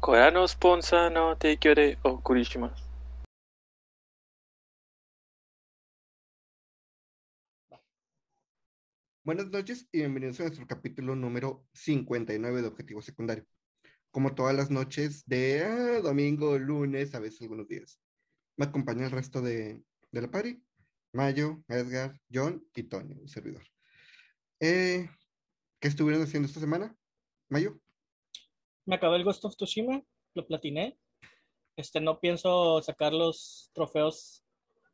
これのスポンサーの提供でお送りします。Buenas noches y bienvenidos a nuestro capítulo número 59 de Objetivo Secundario. Como todas las noches de ah, domingo, lunes, a veces algunos días. Me acompaña el resto de, de la party. Mayo, Edgar, John y Tony, un servidor. Eh, ¿Qué estuvieron haciendo esta semana? Mayo. Me acabé el Ghost of Tsushima, lo platiné. Este, no pienso sacar los trofeos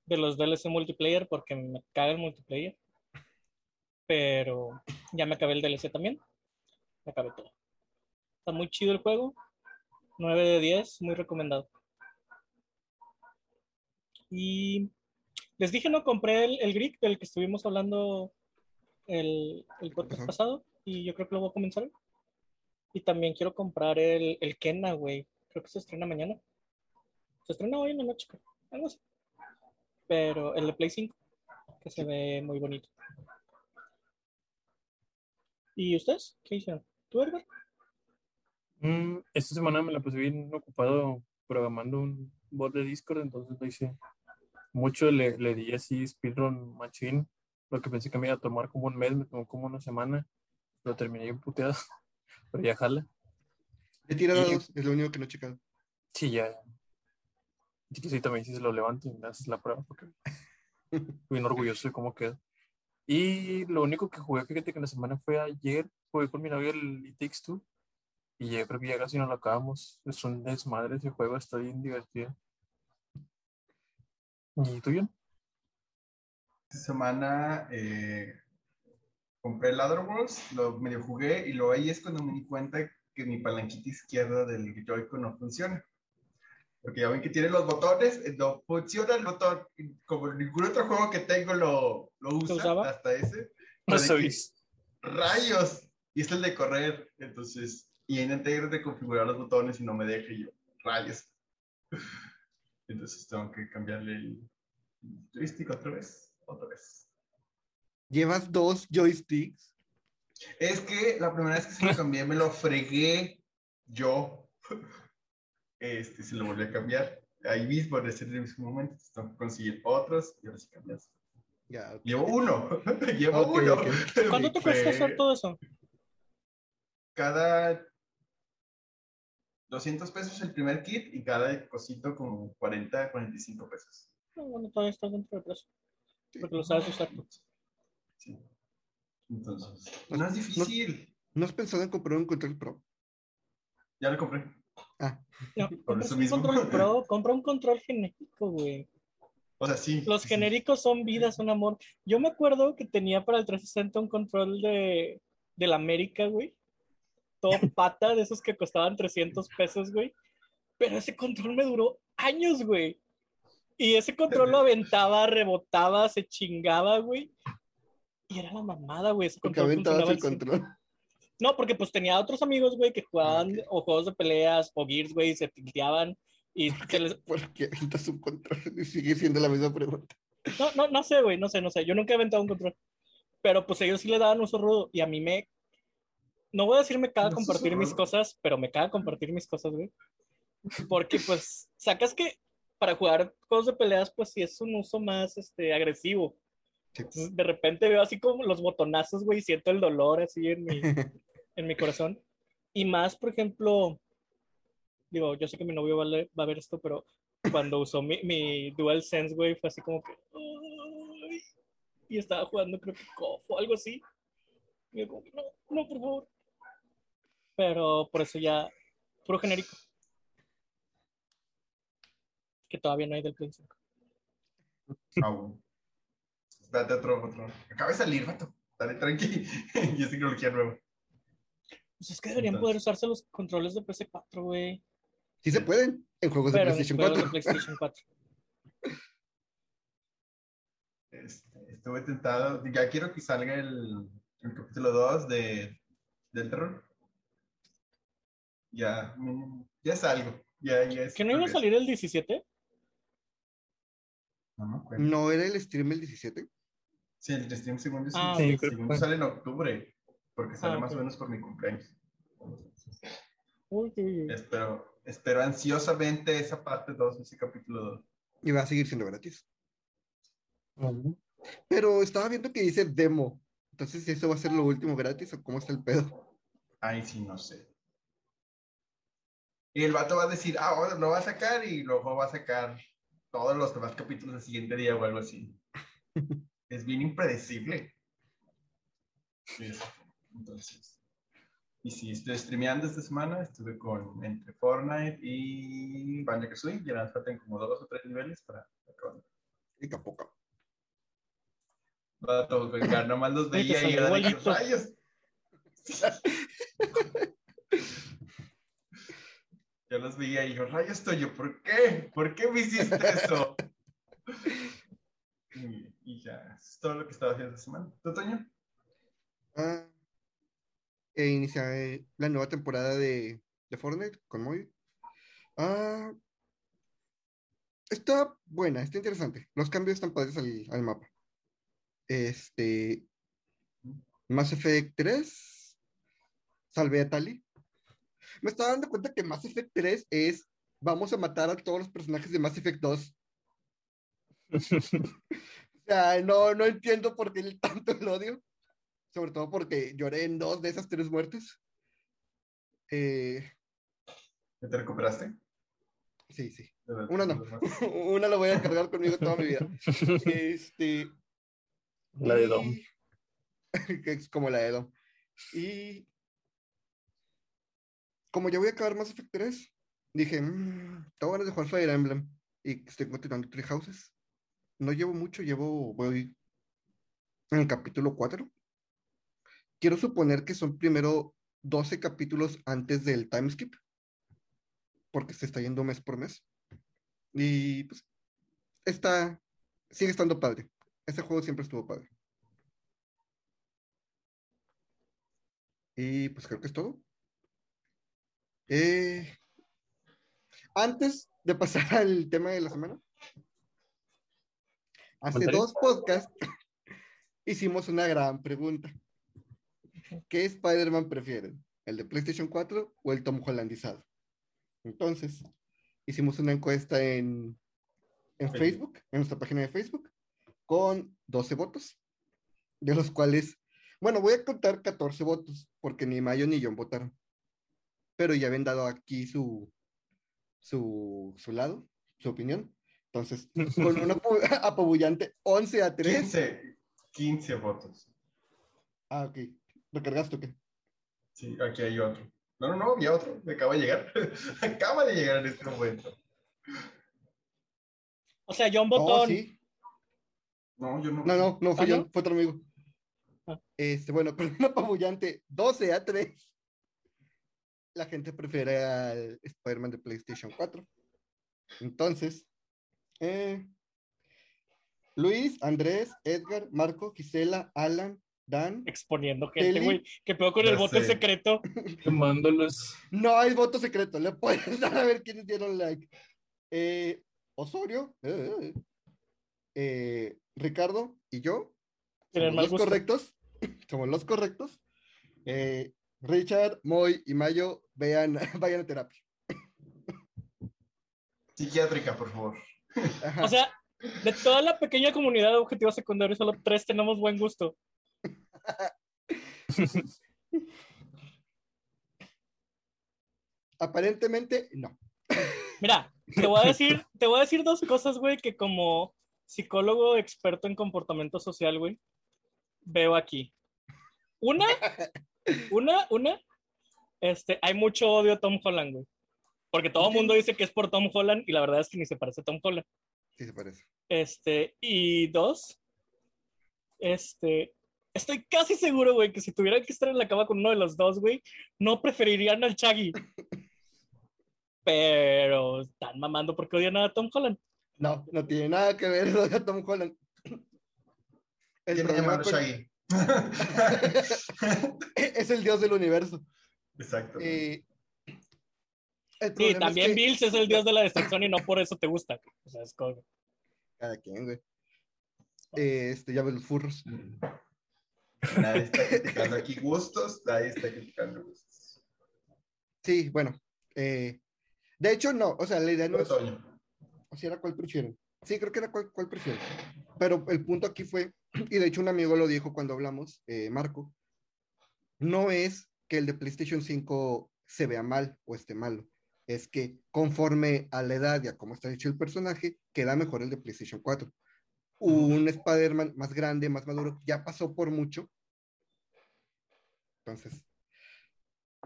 de los DLC multiplayer porque me caga el multiplayer. Pero ya me acabé el DLC también. Me acabé todo. Está muy chido el juego. 9 de 10, muy recomendado. Y les dije, no, compré el, el Greek del que estuvimos hablando el, el podcast pasado y yo creo que lo voy a comenzar. Y también quiero comprar el, el Kena, güey. Creo que se estrena mañana. Se estrena hoy en la noche. Algo así. Pero el de Play 5, que se ve muy bonito. ¿Y ustedes? ¿Qué hicieron? ¿Tú, Edgar? Mm, esta semana me la puse bien ocupado programando un bot de Discord, entonces lo hice mucho, le, le di así speedrun machine, lo que pensé que me iba a tomar como un mes, me tomó como una semana, lo terminé puteado, pero ya jala. He tirado Y- dos, es lo único que no he checado. Sí, ya. Y que sí, también si se lo levanto y me haces la prueba, porque estoy bien orgulloso de cómo queda. Y lo único que jugué, fíjate que en la semana fue ayer, jugué con mi novio el It Takes Two, y ya creo que ya casi no lo acabamos. Es un desmadre ese juego, está bien divertido. ¿Y tú, John? Esta semana eh, compré el Other Worlds, lo medio jugué y luego ahí es cuando me di cuenta que mi palanquita izquierda del Joy-Con no funciona. Porque ya ven que tiene los botones, eh, no funciona el botón, como ningún otro juego que tengo lo, lo usa, usaba? hasta ese. No sabes. ¡Rayos! Y es el de correr, entonces, y intenté reconfigurar los botones y no me deja y yo, ¡rayos! Entonces tengo que cambiarle el joystick otra vez, otra vez. Llevas dos joysticks. Es que la primera vez que se lo cambié me lo fregué yo. Este, se lo volví a cambiar. Ahí mismo, en ese mismo momento. Tengo que conseguir otros y ahora sí cambias. Llevo uno. Llevo Ok, uno. ok. ¿Cuánto te cuesta hacer todo eso? Cada 200 pesos el primer kit y cada cosito como 40, 45 pesos. No, bueno, todavía estás dentro del precio. Porque lo sabes usar. Sí. Entonces, No- no es difícil. ¿No has pensado en comprar un control pro? Ya lo compré. Ah, No, Por compras eso un mismo. control pro, compra un control genérico, güey. O sea, sí. Los sí, sí. genéricos son vida, son amor. Yo me acuerdo que tenía para el 360 un control de del América, güey. Todo pata, de esos que costaban 300 pesos, güey. Pero ese control me duró años, güey. Y ese control lo aventaba, rebotaba, se chingaba, güey. Y era la mamada, güey. Porque aventabas el control. No, porque pues tenía otros amigos, güey, que jugaban o juegos de peleas o Gears, güey, y se tilteaban. Y se les, Porque aventas un control y sigue siendo la misma pregunta. No, no, no sé, güey, no sé, no sé. Yo nunca he aventado un control. Pero pues ellos sí le daban uso rudo. Y a mí me. No voy a decir me caga No, compartir mis cosas, pero me caga compartir mis cosas, güey. Porque pues sacas que para jugar juegos de peleas, pues sí es un uso más este, agresivo. De repente veo así como los botonazos, güey, y siento el dolor así en mi, en mi corazón. Y más, por ejemplo, digo, yo sé que mi novio va a, le- va a ver esto, pero cuando usó mi, mi DualSense, güey, fue así como que. Y estaba jugando, creo que KOF o algo así. Y yo como no, no, por favor. Pero por eso ya, puro genérico. Que todavía no hay del Play 5. Aún. Date otro, otro. Acaba de salir, vato. Dale tranqui. y es tecnología nueva. Pues es que deberían poder usarse los controles de PS4, güey. Sí se pueden en juegos de Pero PlayStation juegos 4. de PlayStation 4. Este, estuve tentado. Ya quiero que salga el, el capítulo 2 de, del terror. Ya, mm, ya es algo. Ya, ya es ¿Que no iba a salir el 17? No acuerdo. ¿No era el stream el 17? Sí, el stream segundo, Ah, sí, segundo sale en octubre. Porque sale Ah, más o menos por mi cumpleaños. Uy. Espero, espero ansiosamente esa parte 2, ese capítulo 2. Y va a seguir siendo gratis. Pero estaba viendo que dice demo. Entonces, ¿eso va a ser lo último gratis o cómo está el pedo? Ay, sí, no sé. Y el vato va a decir, ah, ahora lo va a sacar y luego va a sacar todos los demás capítulos el siguiente día o algo así. es bien impredecible. Entonces, y sí, estoy streameando esta semana. Estuve con entre Fortnite y Banjo Kazooie. Ya nos faltan como dos o tres niveles para acabar. Y tampoco. Vato, venga, nomás los veía y salió era de rayos. Yo los veía y yo, rayos, Toyo, ¿por qué? ¿Por qué me hiciste eso? Ya, es todo lo que estaba haciendo esta semana. ¿Tú, Toño? Ah, e inicia eh, la nueva temporada de, de Fortnite con Moy. Ah, está buena, está interesante. Los cambios están padres al, al mapa. Este. Mass Effect 3. Salvé a Tali. Me estaba dando cuenta que Mass Effect 3 es. Vamos a matar a todos los personajes de Mass Effect 2. O sea, no, no entiendo por qué tanto el odio. Sobre todo porque lloré en dos de esas tres muertes. Eh, ¿Ya te recuperaste? sí, sí. Una no. Una la voy a cargar conmigo toda mi vida. Este. La de Dom. que es como la de Dom. Y. Como ya voy a acabar Mass Effect 3, dije, mmm, tengo ganas de jugar Fire Emblem. Y estoy continuando Three Houses. No llevo mucho, llevo. Voy en el capítulo 4. Quiero suponer que son primero 12 capítulos antes del time skip. Porque se está yendo mes por mes. Y pues. Está. Sigue estando padre. Ese juego siempre estuvo padre. Y pues creo que es todo. Eh, antes de pasar al tema de la semana, hace dos podcasts hicimos una gran pregunta. ¿Qué Spider-Man prefieren? ¿El de PlayStation 4 o el Tom Hollandizado? Entonces, hicimos una encuesta en, en Facebook. Facebook, en nuestra página de Facebook, con 12 votos, de los cuales, bueno, voy a contar 14 votos, porque ni Mayo ni John votaron. Pero ya habían dado aquí su, su, su lado, su opinión. Entonces, con una apu- apabullante 11 a 3. 15, 15 votos. Ah, ok. ¿Recargaste o qué? Sí, aquí hay otro. No, no, no, había otro. Me acaba de llegar. acaba de llegar en este momento. O sea, John Oh, Botón. sí. No, yo no. No, no, no fue ¿Ah, yo, no? fue otro amigo. Ah. Este, bueno, con una apabullante 12 a 3. La gente prefiere al Spider-Man de PlayStation 4. Entonces, eh, Luis, Andrés, Edgar, Marco, Gisela, Alan, Dan. exponiendo gente, güey. ¿Qué pedo con Ya el sé. secreto? Quemándolos. No hay voto secreto, le puedes dar a ver quiénes dieron like. Eh, Osorio, eh, eh, Ricardo y yo somos los gusto. correctos. Somos los correctos. Eh, Richard, Moy y Mayo, vean, vayan a terapia. Psiquiátrica, por favor. Ajá. O sea, de toda la pequeña comunidad de objetivos secundarios, solo tres tenemos buen gusto. Aparentemente, no. Mira, te voy a decir, te voy a decir dos cosas, güey, que como psicólogo experto en comportamiento social, güey, veo aquí. Una, una, una, este, hay mucho odio a Tom Holland, güey. Porque todo el mundo dice que es por Tom Holland y la verdad es que ni se parece a Tom Holland. Sí se parece. Este, y dos, este, estoy casi seguro, güey, que si tuvieran que estar en la cama con uno de los dos, güey, no preferirían al Chaggy. Pero están mamando porque odian a Tom Holland. No, no tiene nada que ver lo de Tom Holland. El ¿Quién me problema con- Shaggy? es el dios del universo. Exacto. Eh, Sí, es también que- Bills es el dios de la destrucción y no por eso te gusta. O sea, es como- Cada quien, güey. Eh, este, ya ves los furros. Nadie está criticando aquí gustos, nadie está criticando gustos. Sí, bueno. eh, De hecho, no, o sea, la idea no es, o sea, era cuál prefieren. Sí, creo que era cuál, cuál prefieren. Pero el punto aquí fue, y de hecho un amigo lo dijo cuando hablamos, eh, Marco, no es que el de PlayStation 5 se vea mal o esté malo, es que conforme a la edad y a cómo está hecho el personaje, queda mejor el de PlayStation 4. Un Spider-Man más grande, más maduro, ya pasó por mucho. Entonces,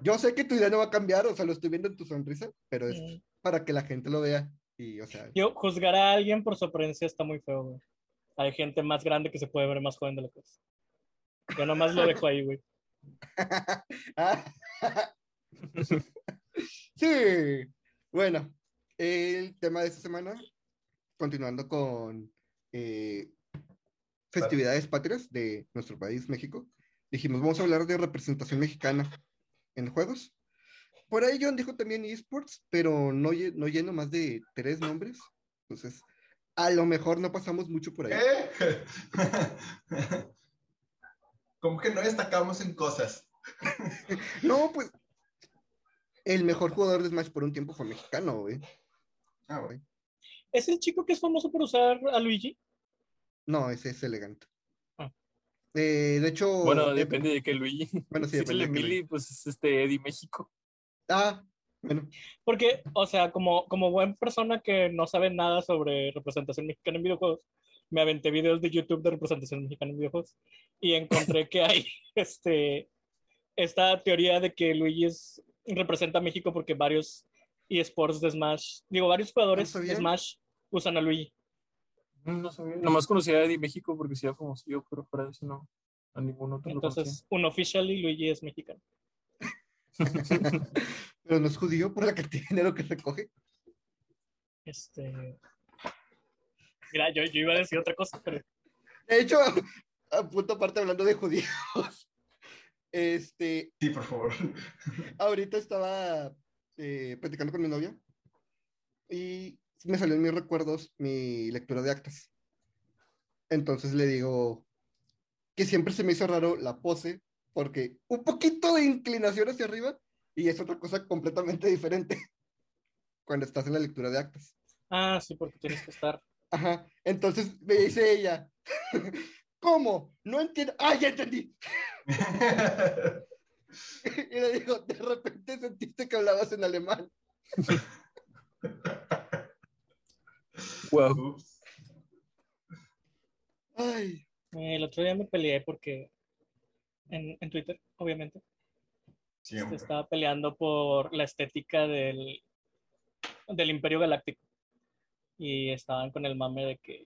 yo sé que tu idea no va a cambiar, o sea, lo estoy viendo en tu sonrisa, pero es para que la gente lo vea. Y, o sea, Yo, juzgar a alguien por su apariencia está muy feo, güey. Hay gente más grande que se puede ver más joven de lo que es. Yo nomás lo dejo ahí, güey. sí. Bueno, el tema de esta semana, continuando con eh, festividades patrias de nuestro país, México, dijimos, vamos a hablar de representación mexicana en juegos. Por ahí John dijo también esports, pero no, no lleno más de tres nombres. Entonces, a lo mejor no pasamos mucho por ahí. ¿Qué? Como que no destacamos en cosas. No, pues, el mejor jugador de Smash por un tiempo fue mexicano, güey. Ah, güey. ¿Es el chico que es famoso por usar a Luigi? No, ese es elegante. Ah. Eh, de hecho. Bueno, eh, depende de qué Luigi. Bueno, sí, si es el depende de qué Emily, pues es este Eddie México. Ah, bueno. Porque, o sea, como, como buena persona que no sabe nada sobre representación mexicana en videojuegos, me aventé videos de YouTube de representación mexicana en videojuegos y encontré que hay este, esta teoría de que Luigi es- representa a México porque varios eSports de Smash, digo, varios jugadores No de. Smash usan a Luigi. No sabía. Nomás conocía a Eddie México porque sí era famoso yo, pero para eso no. A ningún otro. Entonces, un official y Luigi es mexicano. Pero no es judío por la cantidad de dinero que recoge. Este... Mira, yo, yo iba a decir otra cosa, pero De hecho, a punto aparte hablando de judíos. Este, Sí, por favor. ahorita estaba eh, platicando con mi novia y me salió en mis recuerdos mi lectura de actas. Entonces le digo que siempre se me hizo raro la pose porque un poquito de inclinación hacia arriba y es otra cosa completamente diferente cuando estás en la lectura de actas. Ah, sí, porque tienes que estar. Ajá. Entonces me dice ella, ¿cómo? No entiendo. ¡Ah, ya entendí! Y le digo, de repente sentiste que hablabas en alemán. Wow. Ay, Eh, El otro día me peleé porque en, en Twitter, obviamente, se Siempre. estaba peleando por la estética del, del Imperio Galáctico. Y estaban con el mame de que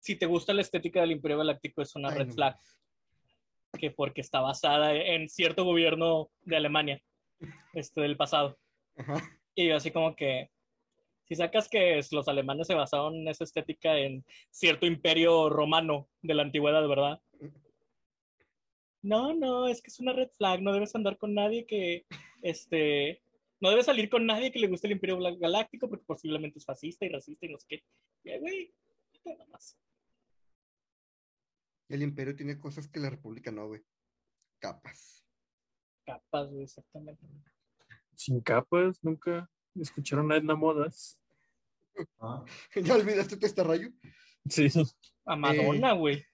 si te gusta la estética del Imperio Galáctico es una ay, red no flag, que porque está basada en cierto gobierno de Alemania, este del pasado. Ajá. Y yo así como que, si sacas que los alemanes se basaron en esa estética en cierto imperio romano de la antigüedad, ¿verdad? No, no, es que es una red flag, no debes andar con nadie que, este, no debes salir con nadie que le guste el imperio galáctico porque posiblemente es fascista y racista y no sé qué. Y, güey, nada más. El imperio tiene cosas que la república no, güey. Capas. Capaz, güey, exactamente. Sin capas, nunca escucharon a Edna Modas. Ah, ¿Ya olvidaste tu este rayo? Sí. A Madonna, güey.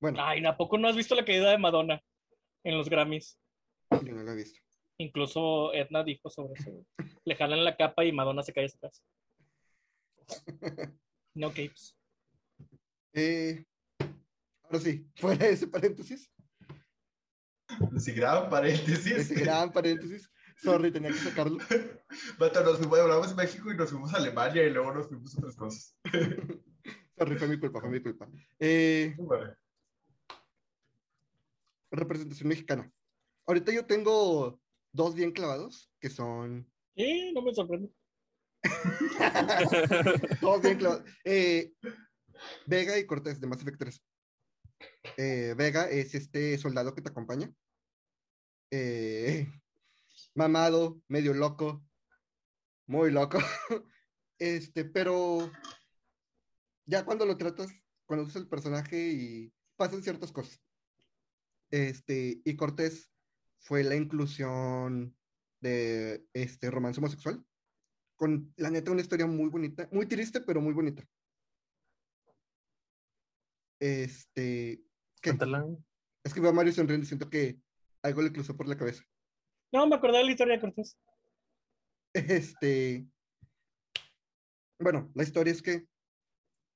Bueno, Ay, ¿a poco no has visto la caída de Madonna en los Grammys? yo no lo he visto. Incluso Edna dijo sobre eso. güey. Le jalan la capa y Madonna se cae atrás. No capes. Eh, ahora sí, fuera de ese paréntesis, sí, gran paréntesis. ese gran paréntesis, sorry, tenía que sacarlo. Vato, nos fuimos, hablamos de México y nos fuimos a Alemania y luego nos fuimos a otras cosas. Sorry, fue mi culpa, fue mi culpa. Eh, Vale. representación mexicana. Ahorita yo tengo dos bien clavados, que son Eh, no me sorprende. Todos bien clavados. Eh, Vega y Cortés de Mass Effect 3. Eh, Vega es este soldado que te acompaña. Eh, mamado, medio loco, muy loco. Este, pero ya cuando lo tratas, usas el personaje y pasan ciertas cosas. Este, y Cortés fue la inclusión de este romance homosexual. Con la neta, una historia muy bonita, muy triste, pero muy bonita. Este. ¿qué? Cuéntala. Es que veo a Mario sonriendo y siento que algo le cruzó por la cabeza. No, me acordé de la historia de Cortés. Este. Bueno, la historia es que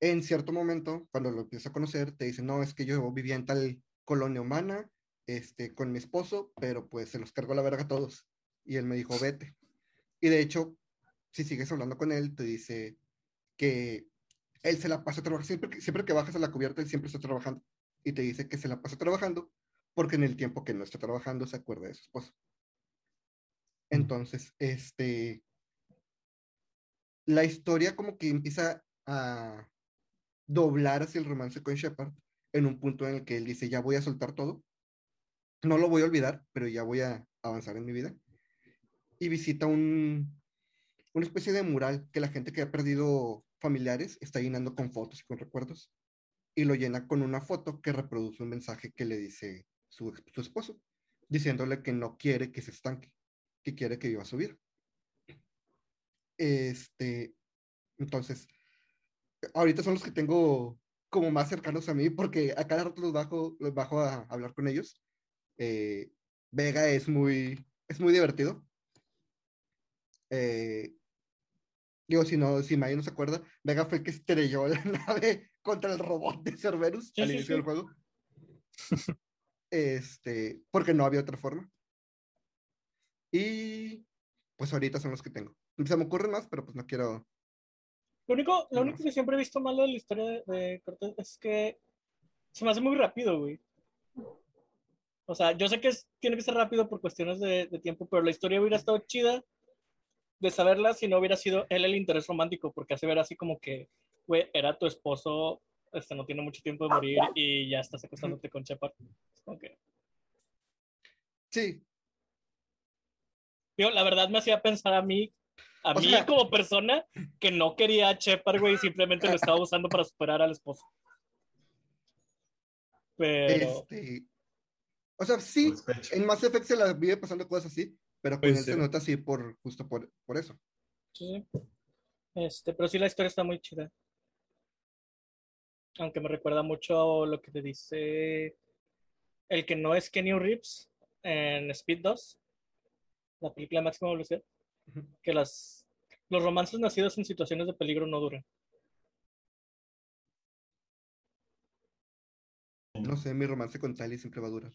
en cierto momento, cuando lo empiezas a conocer, te dicen, no, es que yo vivía en tal colonia humana, este, con mi esposo, pero pues se los cargó a la verga a todos. Y él me dijo, vete. Y de hecho, si sigues hablando con él, te dice que él se la pasa trabajando, siempre, que- siempre que bajas a la cubierta, él siempre está trabajando. Y te dice que se la pasa trabajando porque en el tiempo que no está trabajando se acuerda de su esposo. Entonces, este, la historia como que empieza a doblar hacia el romance con Shepard en un punto en el que él dice, ya voy a soltar todo, no lo voy a olvidar, pero ya voy a avanzar en mi vida. Y visita un, una especie de mural que la gente que ha perdido familiares está llenando con fotos y con recuerdos. Y lo llena con una foto que reproduce un mensaje que le dice su, su esposo, diciéndole que no quiere que se estanque, que quiere que viva su vida. Este, entonces, ahorita son los que tengo como más cercanos a mí, porque a cada rato los bajo, los bajo a hablar con ellos. Eh, Vega es muy, es muy divertido. Eh, digo, si no, si Maya no se acuerda, Vega fue el que estrelló la nave contra el robot de Cerberus Sí, al sí, inicio sí. del juego. Este, porque no había otra forma. Y pues ahorita son los que tengo. Se me ocurren más, pero pues no quiero. Lo único, lo No. único que siempre he visto malo de la historia de, de Cortés es que se me hace muy rápido, güey. O sea, yo sé que es- tiene que ser rápido por cuestiones de, de tiempo, pero la historia hubiera estado chida de saberla si no hubiera sido él el interés romántico, porque hace ver así como que, güey, era tu esposo, este, no tiene mucho tiempo de morir y ya estás acostándote con Shepard. Que- Sí, Digo, la verdad me hacía pensar a mí, a O mí sea- como persona, que no quería a Shepard, güey, y simplemente lo estaba usando para superar al esposo. Pero, este. O sea, sí, Sospecho. en Mass Effect se la vive pasando cosas así, pero él se nota así por, justo por, por eso. sí. Este, pero sí la historia está muy chida. Aunque me recuerda mucho a lo que te dice el que no es Kenny Reeves en Speed 2, la película de máxima velocidad, Ujú. que las, los romances nacidos en situaciones de peligro no duran. No sé, mi romance con Tali siempre va a durar.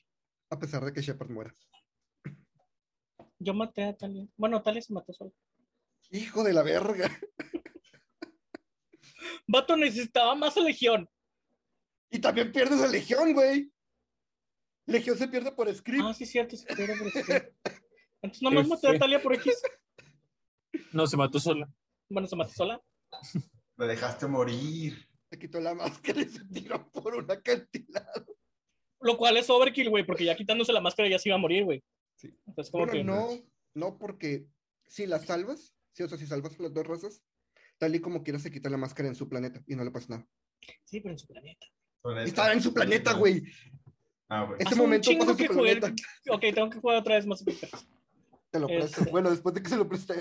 A pesar de que Shepard muera. Yo maté a Talia. Bueno, Talia se mató sola. Hijo de la verga. Vato necesitaba más a Legión. Y también pierdes a Legión, güey. Legión se pierde por script. Ah, sí, cierto. se pierde por eso. Entonces nomás maté a F. Talia por X. No, se mató sola. Bueno, se mató sola. La dejaste morir. Se quitó la máscara y se tiró por un acantilado. Lo cual es overkill, güey, porque ya quitándose la máscara ya se iba a morir, güey. Sí. Entonces, como Bueno, que. no, no, porque si la salvas, sí, o sea, si salvas las dos razas, tal y como quiera se quita la máscara en su planeta y no le pasa nada. Sí, pero en su planeta. Planeta. Estaba en su planeta, güey. Ah, güey. Hace un momento pasa en que su jugué. planeta. Ok, tengo que jugar otra vez más. Effect 3. Te lo Este- presto. Bueno, después de que se lo presté.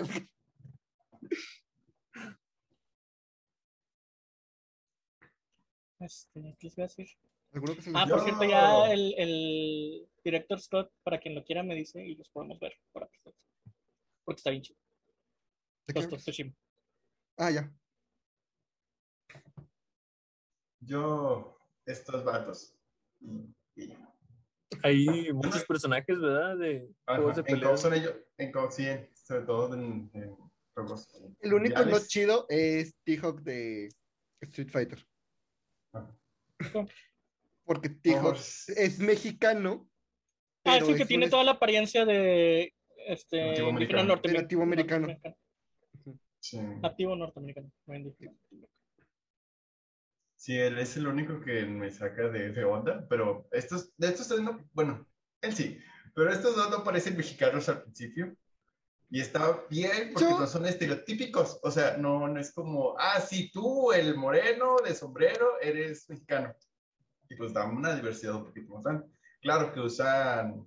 Este, ¿qué les iba a decir? Seguro que se Ah, por cierto, ya el, el director Scott, para quien lo quiera, me dice y los podemos ver por aquí. Porque está bien chido. Ah, ya. Yo, estos vatos. Y- y- Hay muchos personajes, ¿verdad? De Ajá, juegos de En son ellos, en COD sí, sobre todo en, en juegos. El único no chido es T-Hawk de Street Fighter. Ajá. Porque T-Hawk Por- es mexicano. Ah, es el que tiene un- toda la apariencia de este Nativo americano. norteamericano. De nativo americano. norteamericano. Sí. Nativo norteamericano. Sí, él es el único que me saca de, de onda, pero estos, de estos tres no, bueno, él sí, pero estos dos no parecen mexicanos al principio. Y está bien porque Yo- no son estereotípicos, o sea, no, no es como, ah, sí, tú, el moreno de sombrero, eres mexicano. Y pues da una diversidad un poquito más grande. Claro que usan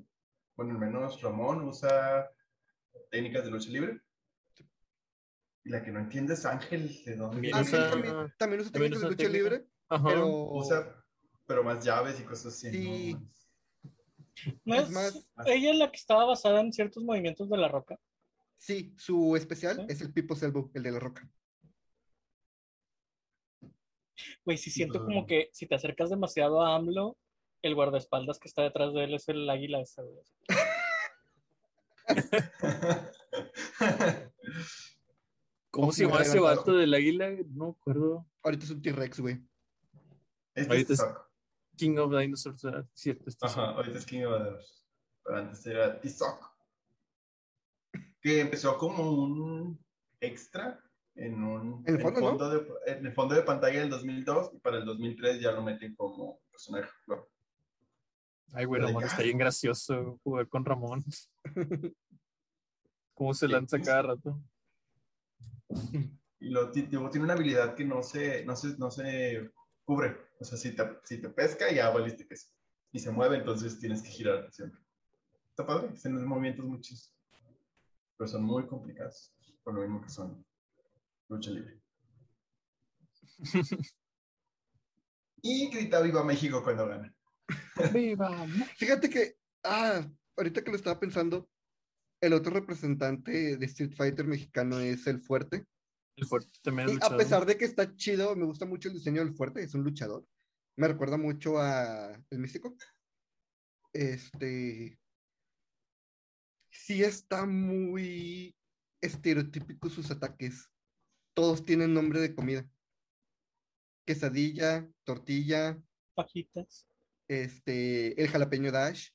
bueno, al menos Ramón usa técnicas de lucha libre. Y la que no entiende es Ángel, ¿de dónde También viene? usa- también, también usa también técnicas de lucha libre, Ajá. pero Usa, pero más llaves y cosas así. Sí. ¿no? ¿No Es más- ella es la que estaba basada en ciertos movimientos de la roca? sí, su especial ¿Sí? es el People's Elbow, el de la roca. Güey, sí siento como que si te acercas demasiado a AMLO, el guardaespaldas que está detrás de él es el águila esa, güey. ¿Cómo se llama ese vato del águila? No me acuerdo. Ahorita es un T-Rex, güey. Este Ahorita es. King of Dinosaurs, ¿verdad? Cierto, este Ajá, ahorita es King of Dinosaurs. Pero antes era Tizoc. Que empezó como un extra en un En el fondo, de, en el fondo de pantalla del 2002 y para el 2003 ya lo meten como personaje. Bueno, Ay, güey, Ramón está bien gracioso jugar con Ramón. ¿Cómo se lanza cada rato? Y lo, tiene una habilidad que no se, no se, no se cubre. O sea, si te, si te pesca, ya valiste que Y se mueve, entonces tienes que girar siempre. Está padre, tienen movimientos muchos. Pero son muy complicados. Por lo mismo que son lucha libre. y grita Viva México cuando gana. ¡Viva! Fíjate que, ah, ahorita que lo estaba pensando, el otro representante de Street Fighter mexicano es el Fuerte. El fuerte también es Y a pesar de que está chido, me gusta mucho el diseño del Fuerte, es un luchador. Me recuerda mucho a El Místico. Este. Sí está muy estereotípico sus ataques. Todos tienen nombre de comida. Quesadilla, tortilla, Pajitas. Este, el jalapeño dash.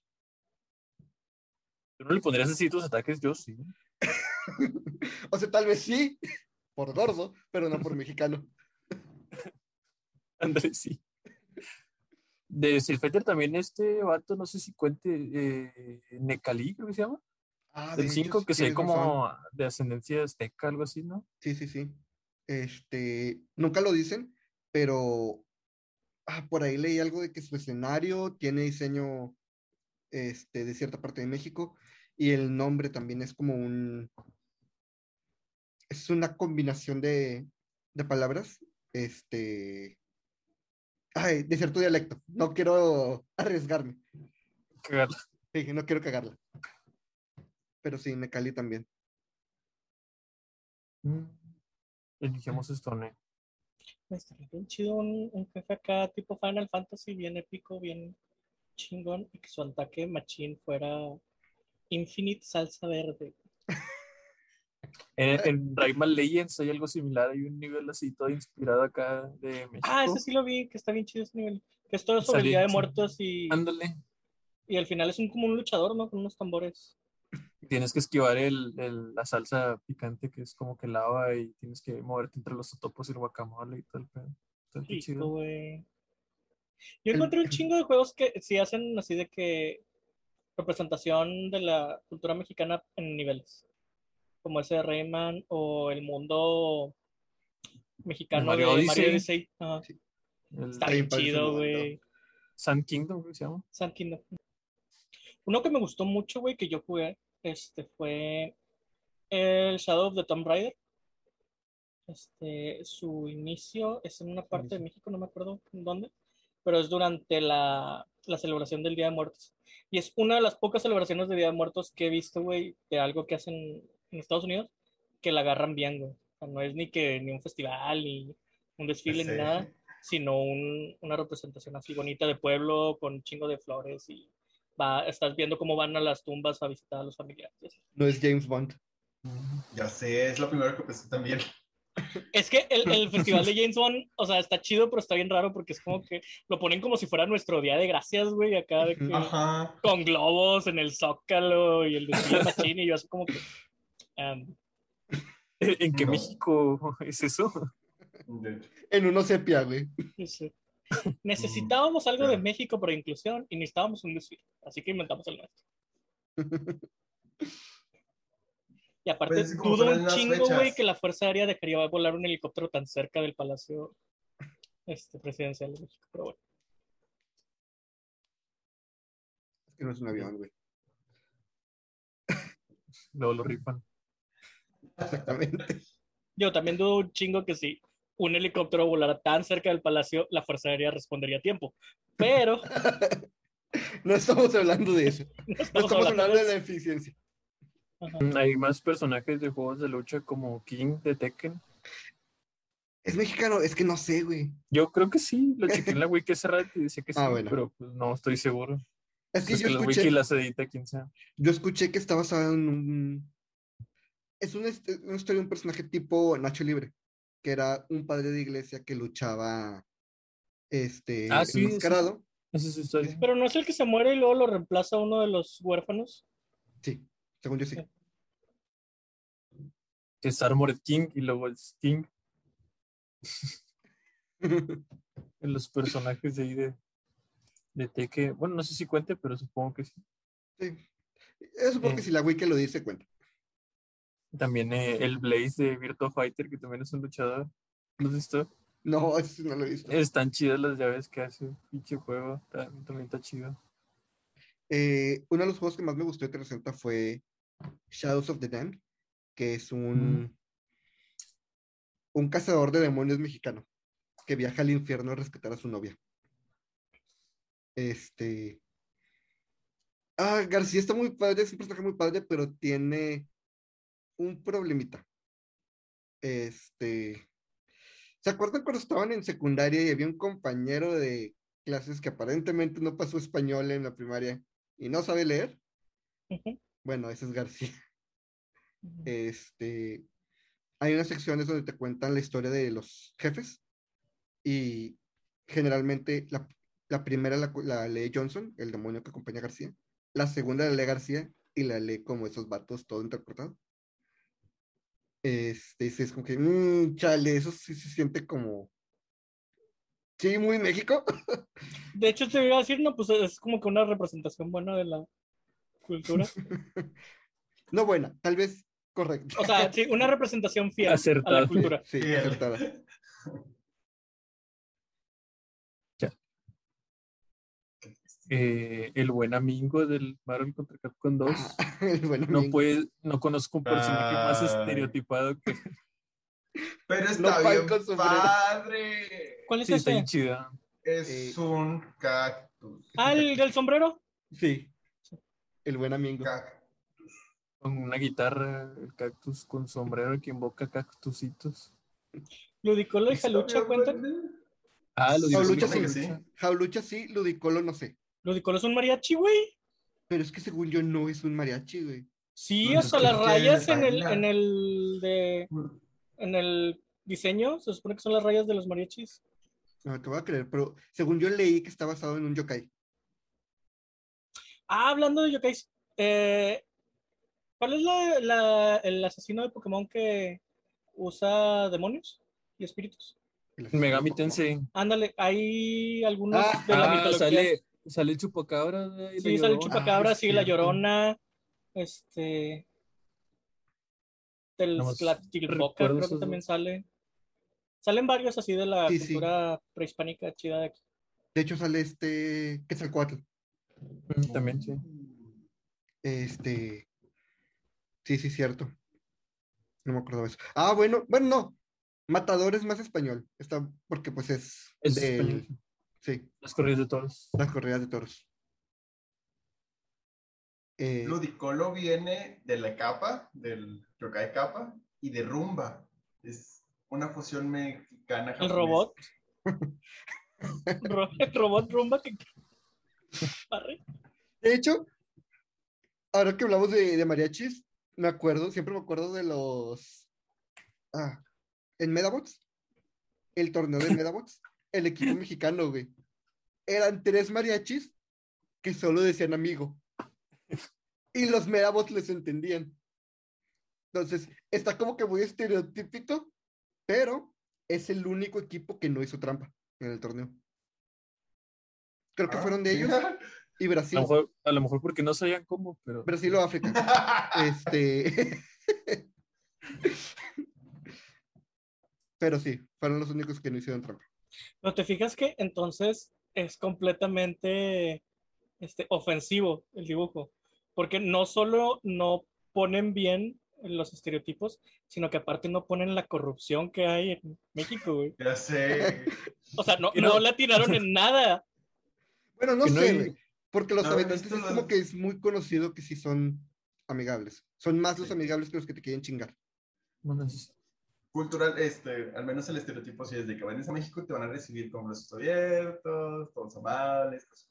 ¿Tú no le pondrías así tus ataques? Yo sí. O sea, tal vez sí, por gordo, pero no por mexicano. Andrés, sí. De Fighter también este vato, no sé si cuente, eh, Necalí, creo que se llama. Ah, El hecho, 5, sí que se ve razón. como de ascendencia azteca, algo así, ¿no? Sí, sí, sí. Este, nunca lo dicen, pero ah, por ahí leí algo de que su escenario tiene diseño este, de cierta parte de México y el nombre también es como un, es una combinación de, de palabras, este, ay, de cierto dialecto. No quiero arriesgarme, Cagarla. sí, no quiero cagarla. Pero sí, Necali también. Mm. Eligemos Stone. Estaría bien chido un, un jefe acá tipo Final Fantasy, bien épico, bien chingón, y que su ataque machín fuera Infinite Salsa Verde. En, en Rayman Legends hay algo similar, hay un nivel así todo inspirado acá de México. Ah, ese sí lo vi, que está bien chido ese nivel. Que es todo sobre el Día de. Muertos y, Ándale. y al final es un, como un luchador, ¿no? Con unos tambores. Tienes que esquivar el, el- la salsa picante que es como que lava y tienes que moverte entre los totopos y el guacamole y todo el pedo. Está bien Rico, chido. güey. Yo encontré un chingo de juegos que sí hacen así de que representación de la cultura mexicana en niveles. Como ese de Rayman o el mundo mexicano Mario de Mario Odyssey. El Está bien chido, güey. Sun Kingdom, ¿cómo se llama? Sun Kingdom. Uno que me gustó mucho, güey, que yo jugué, este fue el Shadow of the Tomb Raider. Este, su inicio es en una parte de México, no me acuerdo en dónde, pero es durante la, la celebración del Día de Muertos. Y es una de las pocas celebraciones de Día de Muertos que he visto, güey, de algo que hacen en Estados Unidos, que la agarran bien, güey. O sea, no es ni que ni un festival, ni un desfile, Sí. ni nada, sino un- una representación así bonita de pueblo, con un chingo de flores y va, estás viendo cómo van a las tumbas a visitar a los familiares. No es James Bond. Ya sé, es lo primero que pensé también. Es que el, el festival de James Bond, o sea, está chido, pero está bien raro porque es como que lo ponen como si fuera nuestro día de gracias, güey, acá de que, Ajá. con globos en el zócalo y el desfile machín y yo así como que... um, ¿En qué No. México es eso? De. En uno sepia, güey. sé. Necesitábamos algo de. México para inclusión y necesitábamos un desfile, así que inventamos el nuestro. Y aparte, Pues, dudo un chingo, güey, que la Fuerza Aérea dejaría volar un helicóptero tan cerca del Palacio este, Presidencial de México, pero bueno. Es que no es un avión, güey. luego lo rifan. Exactamente. Yo también dudo un chingo que si un helicóptero volara tan cerca del palacio, la Fuerza Aérea respondería a tiempo. Pero No estamos hablando de eso. no No estamos, hablando de la eficiencia. Ajá. Hay más personajes de juegos de lucha como King de Tekken. Es mexicano, es que no sé, güey. Yo creo que sí, lo chequé en la wiki hace rato y dice que sí, Ah, bueno. pero pues, no estoy seguro. Es que Es yo que la escuché, wiki las edita quien sea. yo escuché que está basado en un. Es una historia de un personaje tipo Nacho Libre, que era un padre de iglesia que luchaba este Ah, sí, sí, enmascarado. Esa es su historia. Pero no es el que se muere y luego lo reemplaza uno de los huérfanos. Sí, según yo sí. Que es Armored King y luego es King. En los personajes de ahí de, de Tekken. Bueno, no sé si cuente, pero supongo que sí. Sí. Yo supongo que Eh. si la wiki lo dice, cuenta. También eh, el Blaze de Virtua Fighter, que también es un luchador. ¿Lo has visto? No, eso no lo he visto. Están chidas las llaves que hace. Pinche juego. también está chido. Eh, uno de los juegos que más me gustó de 360 fue Shadows of the Damned, que es un, un cazador de demonios mexicano que viaja al infierno a rescatar a su novia. Este. Ah, García está muy padre, es un personaje muy padre, pero tiene un problemita. Este. ¿Se acuerdan cuando estaban en secundaria y había un compañero de clases que aparentemente no pasó español en la primaria y no sabe leer? Bueno, ese es García. Este, hay unas secciones donde te cuentan la historia de los jefes y generalmente la, la primera la lee Johnson, el demonio que acompaña a García. La segunda la lee García y la lee como esos vatos, todo interpretado. Este, es como que, "Mm, chale, eso sí se siente como... Sí, muy México. De hecho, te iba a decir, no, pues es como que una representación buena de la cultura. no buena, tal vez correcta. O sea, sí, una representación fiel a Acertada. la cultura. Sí, Sí, acertada. Eh, el buen amigo del Marvel contra Capcom 2. El buen No amigo. puede, no conozco un personaje más estereotipado que Pero está bien con sombrero. padre. ¿Cuál es sí está bien chida. Es Eh, un cactus. Ah, el del sombrero. Sí. El buen amigo. Cactus. Con una guitarra, el cactus con sombrero que invoca cactusitos. Ludicolo y Jalucha cuentan. Ah, lo digo. Jaulucha sí. Jaulucha sí, Ludicolo no sé. Ludicolo es un mariachi, güey. Pero es que según yo no es un mariachi, güey. Sí, No, hasta es que las rayas en el, en el de, en el diseño, se supone que son las rayas de los mariachis. No, te voy a creer, pero según yo leí que está basado en un yokai. Ah, hablando de yokais, eh, ¿cuál es la, la- el asesino de Pokémon que usa demonios y espíritus? Megami Tensei. Ándale, hay algunos Ah, de la Ah, mitología. sale, sale el chupacabra. de- y sí, sale el Llorona. chupacabra, Ah, es sigue la llorona, este. Del recuerdo creo que esos también dos. sale. Salen varios así de la Sí, sí. cultura prehispánica chida de aquí. De hecho sale este Quetzalcoatl. Mm, También, sí. Este. Sí, sí, cierto. No me acordaba eso. Ah, bueno, bueno, no. Matador es más español. Está porque pues es, Es del- español. Sí, Las corridas de toros. las corridas de toros. Eh, Ludicolo viene de la capa, del yokai capa, y de rumba. Es una fusión mexicana. El robot. Ro- el robot rumba que. De hecho, ahora que hablamos de, de mariachis, me acuerdo, siempre me acuerdo de los. Ah, en Medabots, el torneo de Medabots, el equipo mexicano, güey. Eran tres mariachis que solo decían amigo. Y los Medabots les entendían. Entonces, está como que muy estereotípico, pero es el único equipo que no hizo trampa en el torneo. Creo que Ah, fueron de ellos y A Brasil. lo, mejor, a lo mejor porque no sabían cómo, pero. Brasil o África. Este. Pero sí, fueron los únicos que no hicieron trampa. Pero te fijas que entonces es completamente este, ofensivo el dibujo. Porque no solo no ponen bien los estereotipos, sino que aparte no ponen la corrupción que hay en México, güey. Ya sé. O sea, no, no- no la tiraron en nada. Bueno, no sé, hay- güey, porque los No, habitantes es como que es muy conocido que sí son amigables. Son más los amigables que los que te quieren chingar. Bueno, es- Cultural, este, al menos el estereotipo sí es de que vienes a México te van a recibir con brazos abiertos, todos amables, cosas.